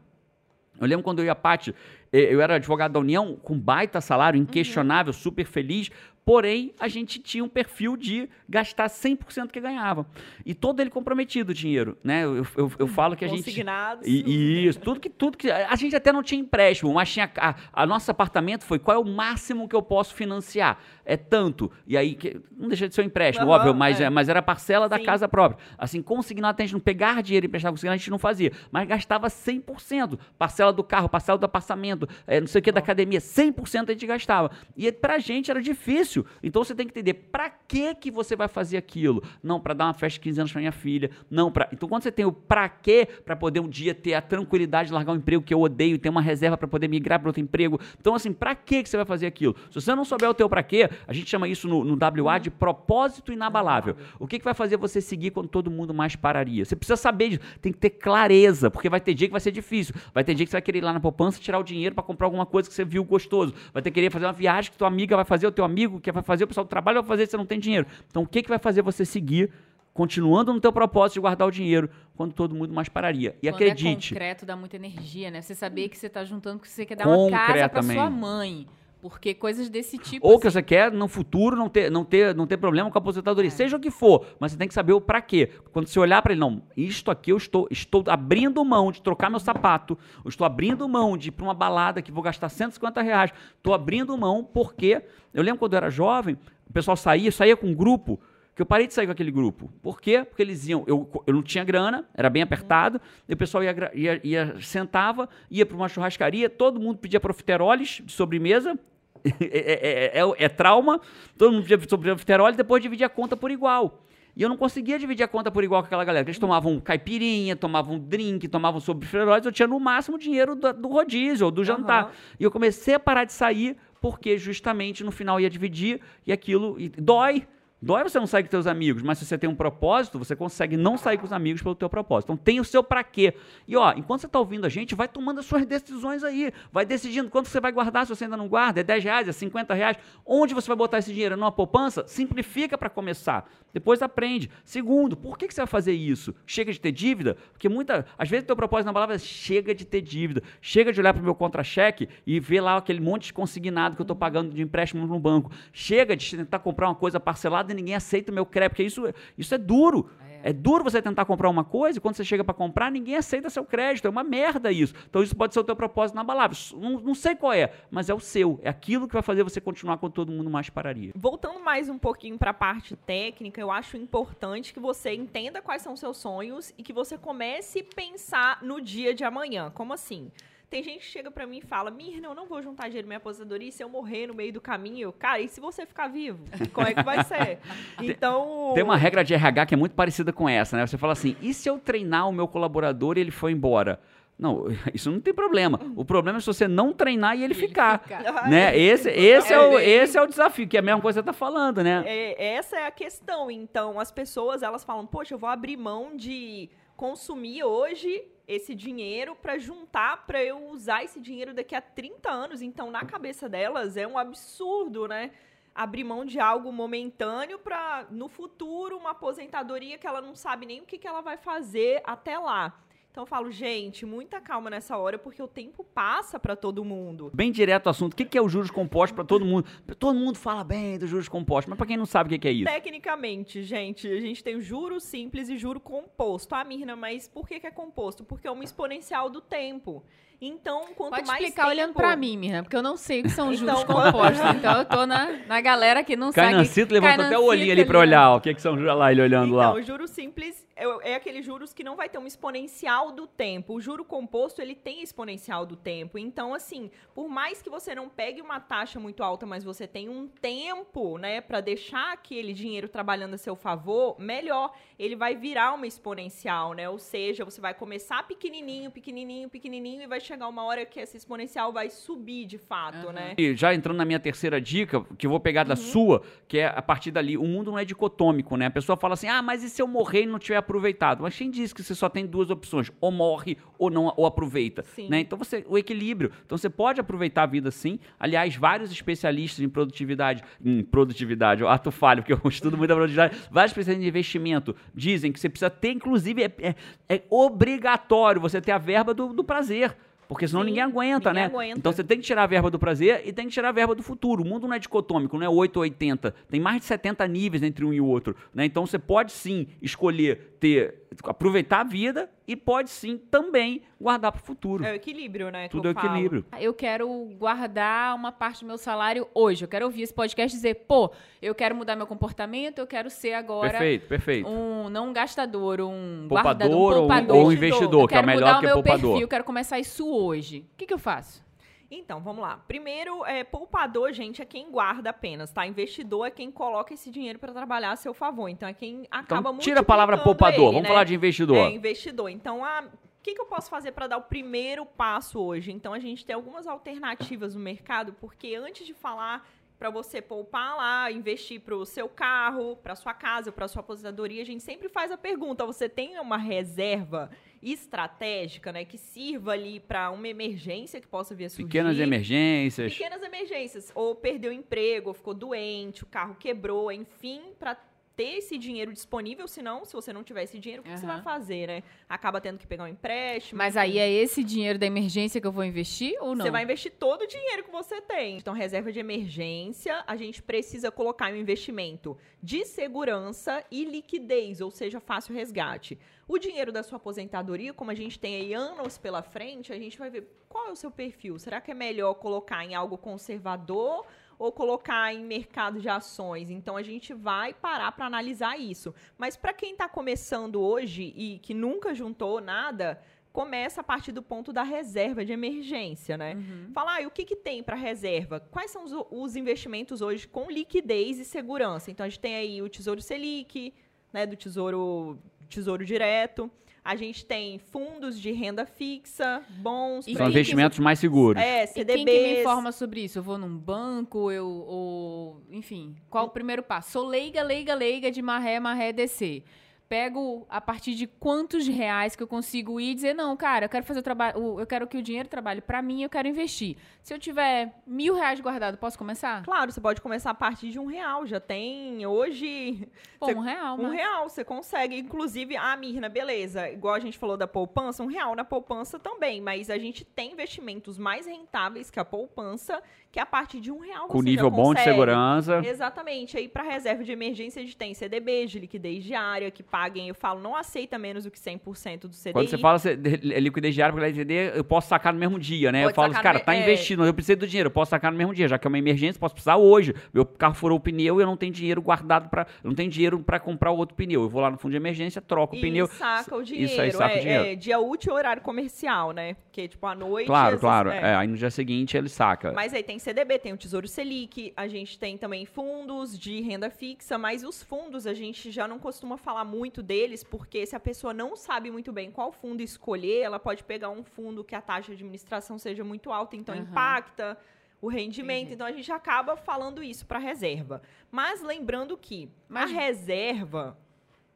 Eu lembro quando eu e a Paty, eh, eu era advogado da União, com baita salário, inquestionável, super feliz, porém a gente tinha um perfil de gastar 100% que ganhava. E todo ele comprometido o dinheiro, né? Eu, eu, eu falo que a gente... Consignados. E, e isso, tudo que, tudo que. A gente até não tinha empréstimo, mas tinha. A, a nosso apartamento foi qual é o máximo que eu posso financiar? É tanto. E aí, que- não deixa de ser um empréstimo, Aham, óbvio, mas, é. é, mas era parcela da Sim. casa própria. Assim, consignado, a gente não pegar dinheiro e emprestar consignado, a gente não fazia. Mas gastava 100%. Parcela do carro, parcela do apartamento, é, não sei o que, da academia, 100% a gente gastava. E pra gente era difícil difícil. Então você tem que entender para que que você vai fazer aquilo. Não para dar uma festa de 15 anos para minha filha, não para. Então quando você tem o para quê para poder um dia ter a tranquilidade de largar um emprego que eu odeio, e ter uma reserva para poder migrar para outro emprego. Então assim, para que que você vai fazer aquilo? Se você não souber o teu para quê, a gente chama isso no, no WA de propósito inabalável. O que que vai fazer você seguir quando todo mundo mais pararia? Você precisa saber disso, tem que ter clareza, porque vai ter dia que vai ser difícil. Vai ter dia que você vai querer ir lá na poupança tirar o dinheiro para comprar alguma coisa que você viu gostoso. Vai ter que querer fazer uma viagem que tua amiga vai fazer, o teu amigo que vai fazer, o pessoal do trabalho vai fazer, você não tem dinheiro. Então o que que vai fazer você seguir continuando no teu propósito de guardar o dinheiro quando todo mundo mais pararia? E Quando acredite, é concreto, dá muita energia, né? Você saber que você tá juntando que você quer dar uma casa pra sua mãe. Porque coisas desse tipo. Ou que assim, você quer no futuro não ter, não ter, não ter problema com a aposentadoria, seja o que for, mas você tem que saber o para quê. Quando você olhar para ele, não, isto aqui eu estou, estou abrindo mão de trocar meu sapato, eu estou abrindo mão de ir para uma balada que vou gastar 150 reais, estou abrindo mão porque, eu lembro quando eu era jovem, o pessoal saía, saía com um grupo, que eu parei de sair com aquele grupo. Por quê? Porque eles iam, eu, eu não tinha grana, era bem apertado, e o pessoal ia, ia, ia- sentava, ia para uma churrascaria, todo mundo pedia profiteroles de sobremesa, é, é- é- é trauma, todo mundo pedia sobre profiterol e depois dividia a conta por igual. E eu não conseguia dividir a conta por igual com aquela galera. Eles tomavam caipirinha, tomavam drink, tomavam sobreferóis. Eu tinha no máximo dinheiro do, do rodízio ou do jantar. Aham. E eu comecei a parar de sair porque justamente no final ia dividir e aquilo e dói. Dói você não sair com seus amigos, mas se você tem um propósito, você consegue não sair com os amigos pelo teu propósito. Então tem o seu pra quê. E ó, enquanto você tá ouvindo a gente, vai tomando as suas decisões aí. Vai decidindo quanto você vai guardar se você ainda não guarda. É 10 reais, é 50 reais. Onde você vai botar esse dinheiro? Numa poupança? Simplifica para começar. Depois aprende. Segundo, por que, que você vai fazer isso? Chega de ter dívida? Porque muita. Às vezes o teu propósito na palavra é chega de ter dívida. Chega de olhar para o meu contra-cheque e ver lá aquele monte de consignado que eu estou pagando de empréstimo no banco. Chega de tentar comprar uma coisa parcelada e ninguém aceita o meu crédito, porque isso, isso é duro. É. duro você tentar comprar uma coisa e quando você chega para comprar, ninguém aceita seu crédito. É uma merda isso. Então isso pode ser o teu propósito na balada. Não, não sei qual é, mas é o seu. É aquilo que vai fazer você continuar quando todo mundo mais pararia. Voltando mais um pouquinho para a parte técnica, eu acho importante que você entenda quais são seus sonhos e que você comece a pensar no dia de amanhã. Como assim? Tem gente que chega pra mim e fala: Mirna, eu não vou juntar dinheiro na minha aposentadoria e se eu morrer no meio do caminho. Cara, e se você ficar vivo? Como é que vai ser? Então. Tem uma regra de RH que é muito parecida com essa, né? Você fala assim: e se eu treinar o meu colaborador e ele for embora? Não, isso não tem problema. O problema é se você não treinar e ele, ele ficar. ficar. Né? Esse, esse, é o, esse é o desafio, que é a mesma coisa que você está falando, né? É, essa é a questão. Então, as pessoas, elas falam, poxa, eu vou abrir mão de consumir hoje esse dinheiro para juntar para eu usar esse dinheiro daqui a 30 anos. Então, na cabeça delas, é um absurdo, né? Abrir mão de algo momentâneo para, no futuro, uma aposentadoria que ela não sabe nem o que, que ela vai fazer até lá. Então eu falo, gente, muita calma nessa hora, porque o tempo passa para todo mundo. Bem direto ao assunto. O que é o juros compostos para todo mundo? Todo mundo fala bem do juros compostos, mas para quem não sabe o que é isso? Tecnicamente, gente, a gente tem juro simples e juro composto. Ah, Mirna, mas por que é composto? Porque é uma exponencial do tempo. Então, quanto Pode mais explicar tempo... olhando pra mim, Mirna, porque eu não sei o que são juros Então, compostos. Então eu tô na, na galera que não sabe. Cainancito levantou até o olhinho ali para olhar. O que que são olha lá ele olhando lá? Então, o juro simples é, é aquele juros que não vai ter um exponencial do tempo. O juro composto, ele tem exponencial do tempo. Então, assim, por mais que você não pegue uma taxa muito alta, mas você tem um tempo, né, para deixar aquele dinheiro trabalhando a seu favor, melhor. Ele vai virar uma exponencial, né? Ou seja, você vai começar pequenininho, pequenininho, pequenininho e vai chegar uma hora que essa exponencial vai subir de fato, Aham. né? E já entrando na minha terceira dica, que eu vou pegar da Uhum. sua, que é a partir dali, o mundo não é dicotômico, né? A pessoa fala assim, ah, mas e se eu morrer e não tiver aproveitado? Mas quem diz que você só tem duas opções, ou morre ou não ou aproveita, Sim. né? Então você, o equilíbrio. Então você pode aproveitar a vida sim. Aliás, vários especialistas em produtividade, em produtividade, ó, ato falho, porque eu estudo muito a produtividade, vários especialistas em investimento dizem que você precisa ter, inclusive, é, é- é obrigatório você ter a verba do, do prazer. Porque senão Sim, ninguém aguenta, ninguém né? aguenta. Então você tem que tirar a verba do prazer e tem que tirar a verba do futuro. O mundo não é dicotômico, não é 8 ou 80. Tem mais de 70 níveis entre um e o outro. Né? Então você pode sim escolher ter, aproveitar a vida e pode sim também guardar para o futuro. É o equilíbrio, né? que Tudo é eu falo. equilíbrio. Eu quero guardar uma parte do meu salário hoje. Eu quero ouvir esse podcast e dizer, pô, eu quero mudar meu comportamento, eu quero ser agora Perfeito, perfeito. um não um gastador, um Poupador guardador, um ou- poupador. ou investidor, Eu que é quero melhor mudar que o meu poupador. perfil, eu quero começar isso hoje. O que, que eu faço? Então, vamos lá. Primeiro, é, poupador, gente, é quem guarda apenas, tá? Investidor é quem coloca esse dinheiro para trabalhar a seu favor. Então, é quem acaba Então, tira a palavra poupador. ele, Vamos né? falar de investidor. É, investidor. Então, a... o que, que eu posso fazer para dar o primeiro passo hoje? Então, a gente tem algumas alternativas no mercado, porque antes de falar para você poupar lá, investir para o seu carro, para sua casa, para sua aposentadoria, a gente sempre faz a pergunta: você tem uma reserva estratégica, né, que sirva ali para uma emergência que possa vir a surgir? Pequenas emergências. Pequenas emergências, ou perdeu o emprego, ou ficou doente, o carro quebrou, enfim, para ter esse dinheiro disponível, senão, se você não tiver esse dinheiro, o que, que você vai fazer, né? Acaba tendo que pegar um empréstimo. Mas aí é esse dinheiro da emergência que eu vou investir ou não? Você vai investir todo o dinheiro que você tem. Então, reserva de emergência, a gente precisa colocar em um investimento de segurança e liquidez, ou seja, fácil resgate. O dinheiro da sua aposentadoria, como a gente tem aí anos pela frente, a gente vai ver qual é o seu perfil. Será que é melhor colocar em algo conservador ou colocar em mercado de ações? Então, a gente vai parar para analisar isso. Mas para quem está começando hoje e que nunca juntou nada, começa a partir do ponto da reserva de emergência, né? Uhum. Falar, ah, o que, que tem para reserva? Quais são os, os investimentos hoje com liquidez e segurança? Então, a gente tem aí o Tesouro Selic, né, do Tesouro, tesouro Direto. A gente tem fundos de renda fixa, bons, E São que- investimentos mais seguros. é, E CDBs. quem que me informa sobre isso? Eu vou num banco, eu, ou, enfim, qual o primeiro passo? Sou leiga, leiga, leiga de maré, maré, descer. Pego a partir de quantos reais que eu consigo ir e dizer, não, cara, eu quero fazer o trabalho, eu quero que o dinheiro trabalhe pra mim, eu quero investir. Se eu tiver mil reais guardado, posso começar? Claro, você pode começar a partir de um real. Já tem hoje Pô, Você- um real, Um mas... real, você consegue. Inclusive, a Mirna, beleza. Igual a gente falou da poupança, um real na poupança também. Mas a gente tem investimentos mais rentáveis que a poupança, que a partir de um real Com nível bom de segurança. Exatamente. Aí, para reserva de emergência, a gente tem CDBs de liquidez diária, que paguem, eu falo, não aceita menos do que 100% do CDI. Quando você fala é liquidez diária, para entender, eu posso sacar no mesmo dia, né? eu Pode falo, sacar cara, tá é. investido, mas eu preciso do dinheiro, eu posso sacar no mesmo dia, já que é uma emergência, posso precisar hoje. Meu carro furou o pneu e eu não tenho dinheiro guardado para, não tenho dinheiro para comprar o outro pneu. Eu vou lá no fundo de emergência, troco o e pneu. saca o dinheiro. Isso aí saca é, o dinheiro. é dia útil horário comercial, né? Porque, tipo, à noite... Claro, essas- claro. é. É, aí no dia seguinte ele saca. Mas aí tem CDB, tem o Tesouro Selic, a gente tem também fundos de renda fixa, mas os fundos a gente já não costuma falar muito deles, porque se a pessoa não sabe muito bem qual fundo escolher, ela pode pegar um fundo que a taxa de administração seja muito alta, então Aham. impacta o rendimento. Entendi. Então a gente acaba falando isso para reserva. Mas lembrando que Mas- a reserva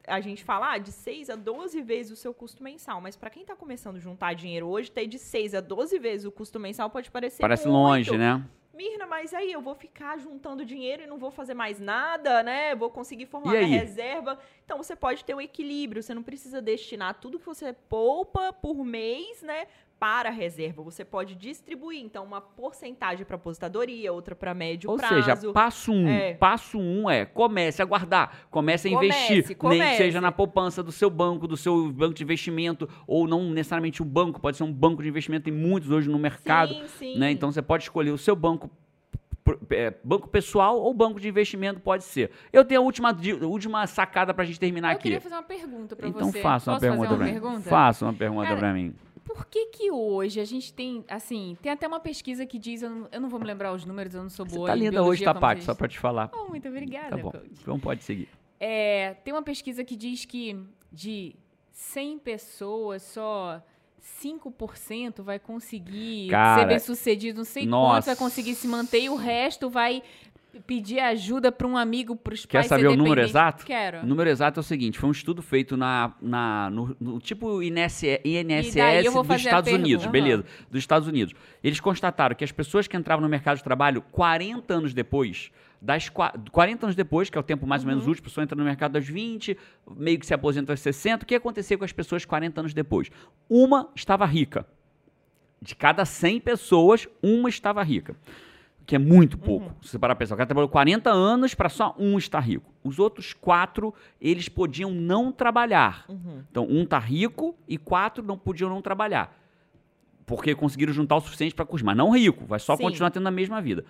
a gente fala ah, de 6 a 12 vezes o seu custo mensal, mas para quem está começando a juntar dinheiro hoje, ter de 6 a 12 vezes o custo mensal pode parecer Parece muito. longe, né? Mirna, mas aí eu vou ficar juntando dinheiro e não vou fazer mais nada, né? Vou conseguir formar minha reserva. Então você pode ter um equilíbrio. Você não precisa destinar tudo que você poupa por mês, né? Para a reserva. Você pode distribuir, então, uma porcentagem para aposentadoria, outra para médio Ou prazo. seja, passo um. É. Passo um é comece a guardar, comece a Comece, investir. Nem que comece. seja na poupança do seu banco, do seu banco de investimento, ou não necessariamente um banco, pode ser um banco de investimento, tem muitos hoje no mercado. sim, sim. né? Então você pode escolher o seu banco. é, banco pessoal ou banco de investimento pode ser. Eu tenho a última, a última sacada pra gente terminar Eu aqui. queria fazer uma pergunta pra Então você. faça uma Posso pergunta fazer pra uma mim. pergunta? Faça uma pergunta Cara, pra mim. Por que que hoje a gente tem, assim, tem até uma pesquisa que diz, eu não, eu não vou me lembrar os números, eu não sou Você boa tá em linda biologia hoje, Tapac, vocês. só pra te falar. Oh, muito obrigada, Tá bom. coach. Então pode seguir. É, tem uma pesquisa que diz que de 100 pessoas, só 5% vai conseguir Cara, ser bem sucedido, não sei nossa. quantos vai conseguir se manter e o resto vai pedir ajuda para um amigo, para os Quer pais saber ser o número exato? Quero. O número exato é o seguinte: foi um estudo feito na, na, no, no tipo INSS, vou dos Estados Unidos, pergunta. beleza, dos Estados Unidos. Eles constataram que as pessoas que entravam no mercado de trabalho 40 anos depois, das qua- 40 anos depois, que é o tempo mais ou Uhum. menos útil, a pessoa entra no mercado aos 20, meio que se aposenta aos 60. O que aconteceu com as pessoas 40 anos depois? Uma estava rica. De cada 100 pessoas, uma estava rica. Que é muito pouco. Se você parar pra pensar, o cara trabalhou 40 anos para só um estar rico. Os outros quatro, eles podiam não trabalhar. Uhum. Então, um tá rico e quatro não podiam não trabalhar. Porque conseguiram juntar o suficiente para curtir. Mas não rico, vai só Sim. continuar tendo a mesma vida.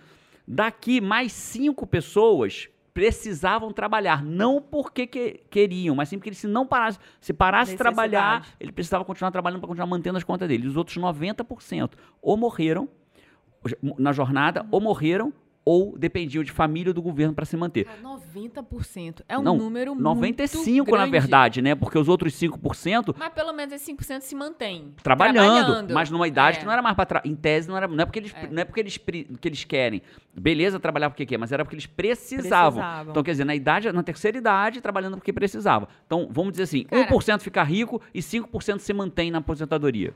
Daqui, mais cinco pessoas precisavam trabalhar. Não porque que- queriam, mas sim porque se não parasse, se parasse de trabalhar, ele precisava continuar trabalhando para continuar mantendo as contas dele. Os outros 90% ou morreram na jornada ou morreram ou dependiam de família ou do governo para se manter. Cara, 90% é um Não, número 95 muito na grande. verdade, né? Porque os outros 5% Mas pelo menos esses 5% se mantém. trabalhando, mas numa idade É. que não era mais para em tese não era, não é porque eles É. não é porque eles que eles querem. Beleza, trabalhar porque quer, mas era porque eles precisavam. Precisavam. Então, quer dizer, na idade, na terceira idade, trabalhando porque precisava. Então, vamos dizer assim, Cara- 1% fica rico e 5% se mantém na aposentadoria.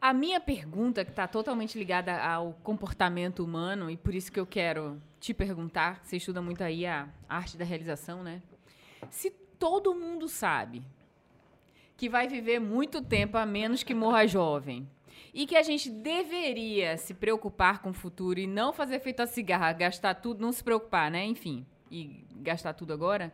A minha pergunta, que está totalmente ligada ao comportamento humano, e por isso que eu quero te perguntar, você estuda muito aí a arte da realização, né? Se todo mundo sabe que vai viver muito tempo a menos que morra jovem, e que a gente deveria se preocupar com o futuro e não fazer feito a cigarra, gastar tudo, não se preocupar, né? Enfim, e gastar tudo agora.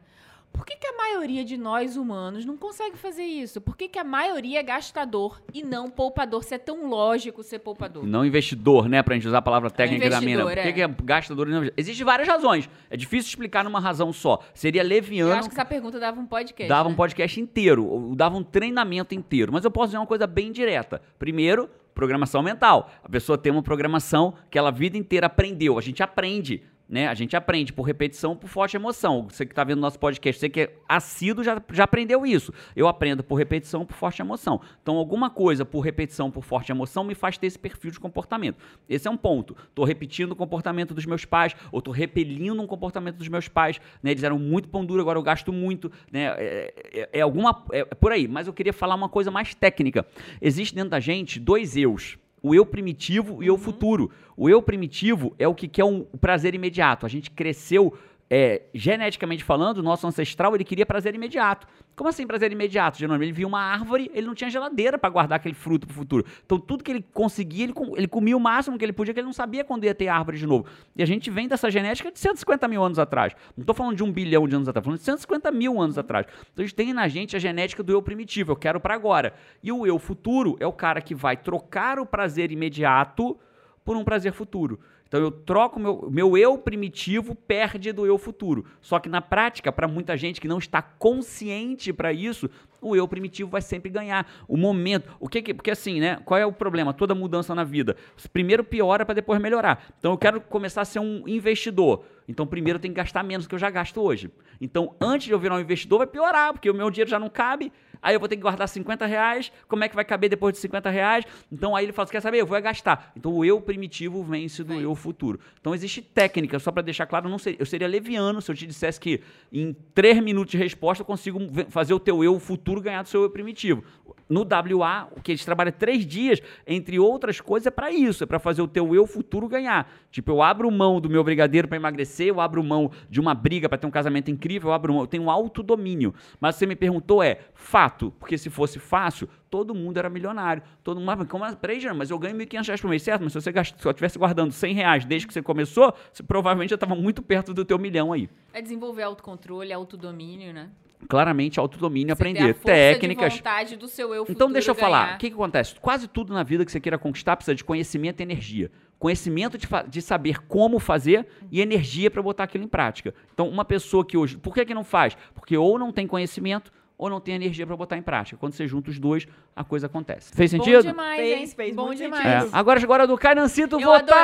Por que, que a maioria de nós humanos não consegue fazer isso? Por que, que a maioria é gastador e não poupador? Se é tão lógico ser poupador. Não investidor, né? Pra gente usar a palavra técnica da mina. Investidor, Por que, é. que é gastador e não Existem várias razões. É difícil explicar numa razão só. Seria Eu leviano. acho que essa pergunta dava um podcast. Dava um né? podcast inteiro, ou dava um treinamento inteiro. Mas eu posso dizer uma coisa bem direta. Primeiro, programação mental. A pessoa tem uma programação que ela a vida inteira aprendeu. A gente aprende, né? A gente aprende por repetição, por forte emoção. Você que está vendo nosso podcast, você que é assíduo já, já aprendeu isso. Eu aprendo por repetição, por forte emoção. Então, alguma coisa por repetição, por forte emoção, me faz ter esse perfil de comportamento. Esse é um ponto. Estou repetindo o comportamento dos meus pais, ou estou repelindo um comportamento dos meus pais. Né? Eles eram muito pão duro, agora eu gasto muito. Né? É, é- é alguma. É, é por aí. Mas eu queria falar uma coisa mais técnica. Existe dentro da gente dois eus. O eu primitivo e o eu futuro. O eu primitivo é o que quer um prazer imediato. A gente cresceu é, geneticamente falando, o nosso ancestral, ele queria prazer imediato. Como assim prazer imediato, Jerônimo? Ele via uma árvore, ele não tinha geladeira para guardar aquele fruto pro futuro. Então, tudo que ele conseguia, ele, com- ele comia o máximo que ele podia, que ele não sabia quando ia ter árvore de novo. E a gente vem dessa genética de 150 mil anos atrás. Não estou falando de um bilhão de anos atrás, falando de 150 mil anos atrás. Então, a gente tem na gente a genética do eu primitivo, eu quero para agora. E o eu futuro é o cara que vai trocar o prazer imediato por um prazer futuro. Então eu troco meu meu eu primitivo perde do eu futuro. Só que na prática, para muita gente que não está consciente para isso, o eu primitivo vai sempre ganhar. O momento, o que que, porque assim, né? Qual é o problema? Toda mudança na vida, primeiro piora para depois melhorar. Então eu quero começar a ser um investidor. Então primeiro eu tenho que gastar menos do que eu já gasto hoje. Então antes de eu virar um investidor vai piorar, porque o meu dinheiro já não cabe. Aí eu vou ter que guardar 50 reais. Como é que vai caber depois de 50 reais? Então aí ele fala: "Você quer saber? Eu vou é gastar. Então o eu primitivo vence do eu futuro. Então existe técnica, só para deixar claro, eu não eu seria leviano se eu te dissesse que em 3 minutos de resposta eu consigo fazer o teu eu futuro ganhar do seu eu primitivo. No WA, o que eles trabalham três dias, entre outras coisas, é para isso, é para fazer o teu eu futuro ganhar. Tipo, eu abro mão do meu brigadeiro para emagrecer, eu abro mão de uma briga para ter um casamento incrível, eu abro mão, eu tenho autodomínio. Mas você me perguntou é fato, porque se fosse fácil, todo mundo era milionário. Todo mundo, como, peraí, Jean, mas eu ganho 1.500 reais por mês, certo? Mas se você se eu estivesse guardando 100 reais desde que você começou, você provavelmente já estava muito perto do teu milhão aí. É desenvolver autocontrole, autodomínio, né? Claramente, autodomínio, aprender a força técnicas. De vontade do seu eu Então deixa eu falar, ganhar. o que, que acontece? Quase tudo na vida que você queira conquistar precisa de conhecimento e energia. Conhecimento de, de saber como fazer e energia para botar aquilo em prática. Então, uma pessoa que hoje. Por que, que não faz? Porque ou não tem conhecimento ou não tem energia para botar em prática. Quando você junta os dois, a coisa acontece. Fez Bom sentido? demais, Fez, hein? fez Bom muito demais. É. Agora chegou a hora do Cainancito votar!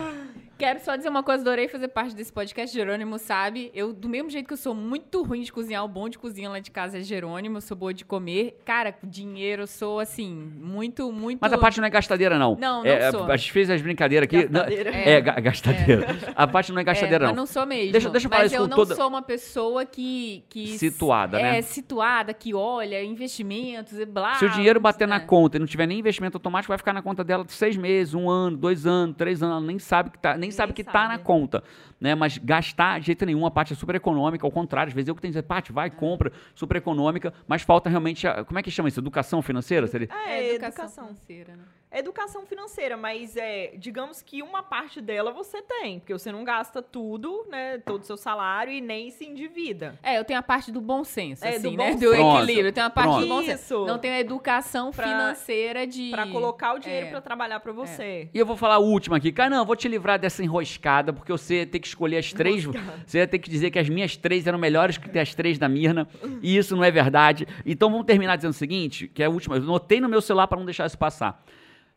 adorei, Quero só dizer uma coisa, adorei fazer parte desse podcast. Jerônimo sabe, eu, do mesmo jeito que eu sou muito ruim de cozinhar, o bom de cozinha lá de casa é Jerônimo, eu sou boa de comer. Cara, dinheiro, eu sou assim, muito, muito. Mas a parte não é gastadeira, não. Não, não é, sou. A gente fez as brincadeiras aqui. Gastadeira. Não, é, ga- gastadeira. A parte não é gastadeira, é, não. Mas não sou mesmo. Deixa- deixa eu falar mas isso eu com não toda- sou uma pessoa que. que Situada, é, né? situada, que olha investimentos e blá. Se o dinheiro bater na né? conta e não tiver nem investimento automático, vai ficar na conta dela seis meses, um ano, dois anos, três anos. Ela nem sabe que tá, nem, sabe que tá sabe. na conta. Né? Mas gastar de jeito nenhum, a parte é super econômica, ao contrário, às vezes eu que tenho que dizer, Paty, vai, compra, super econômica, mas falta realmente. A, como é que chama isso? Educação financeira? Seria? É, É educação. educação financeira, né? É educação financeira, mas é, digamos que uma parte dela você tem, porque você não gasta tudo, né, todo o seu salário e nem se endivida. É, eu tenho a parte do bom senso, É, do assim, bom né? Do senso. equilíbrio. Eu tenho a parte Pronto. do bom senso. Isso. Não tenho a educação Pra- financeira de. Pra colocar o dinheiro É. pra trabalhar pra você. E eu vou falar a última aqui. Cara, não, eu vou te livrar dessa enroscada, porque você ter que escolher as três. Você ia ter que dizer que as minhas três eram melhores que as três da Mirna. E isso não é verdade. Então vamos terminar dizendo o seguinte: que é a última. Eu notei no meu celular para não deixar isso passar.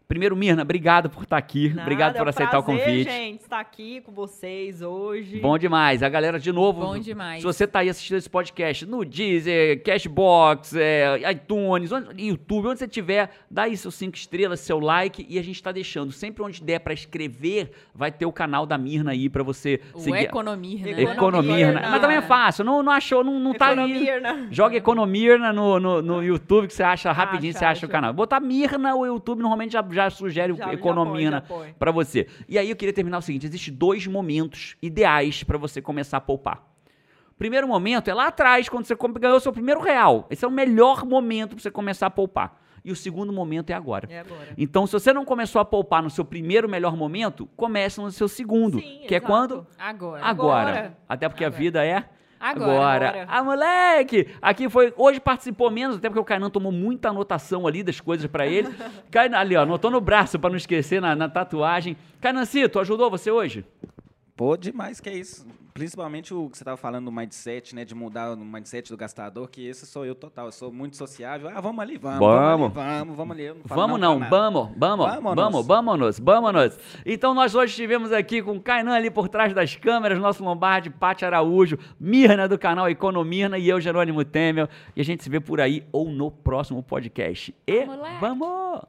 Primeiro, Mirna, obrigado por estar aqui. Nada, obrigado é por um aceitar prazer, o convite. gente, estar aqui com vocês hoje. Bom demais. A galera, de novo, Bom demais. se você tá aí assistindo esse podcast no Deezer, Cashbox, é, iTunes, onde- YouTube, onde você tiver, dá aí seus cinco estrelas, seu like e a gente tá deixando. Sempre onde der pra escrever, vai ter o canal da Mirna aí pra você O seguir. Economir, né? Economia, Economia, né? mas também é fácil, não, não achou, não, não tá né? Joga Economia no, no, no YouTube que você acha rapidinho, Acha, você acha o canal. Botar Mirna, o YouTube normalmente já, já Já- põe, já põe. pra você. E aí eu queria terminar o seguinte: existem dois momentos ideais pra você começar a poupar. Primeiro momento é lá atrás, quando você ganhou seu primeiro real. Esse é o melhor momento pra você começar a poupar. E o segundo momento é agora. É agora. Então, se você não começou a poupar no seu primeiro melhor momento, comece no seu segundo. Sim, que é exato. quando? Agora. Agora. Agora. Até porque a Agora. vida é. Agora. Agora. Ah, moleque! Aqui foi. Hoje participou menos, até porque o Kainan tomou muita anotação ali das coisas pra ele. Kainan, ali, ó, anotou no braço pra não esquecer na, na tatuagem. Kainancito, ajudou você hoje? Pô, demais que é isso. Principalmente o que você tava falando do mindset, né? De mudar o mindset do gastador, que esse sou eu total. Eu sou muito sociável. Ah, vamos ali, vamos. Vamos. Vamos, ali, vamos, vamos ali. Eu não falo Vamos não, nada. vamos, vamos, vamos, vamos, vamos. Então nós hoje estivemos aqui com o Kainan ali por trás das câmeras, nosso Lombardi, Pati Araújo, Mirna do canal Economirna e eu, Jerônimo Temel. E a gente se vê por aí ou no próximo podcast. E Vamos lá. vamos!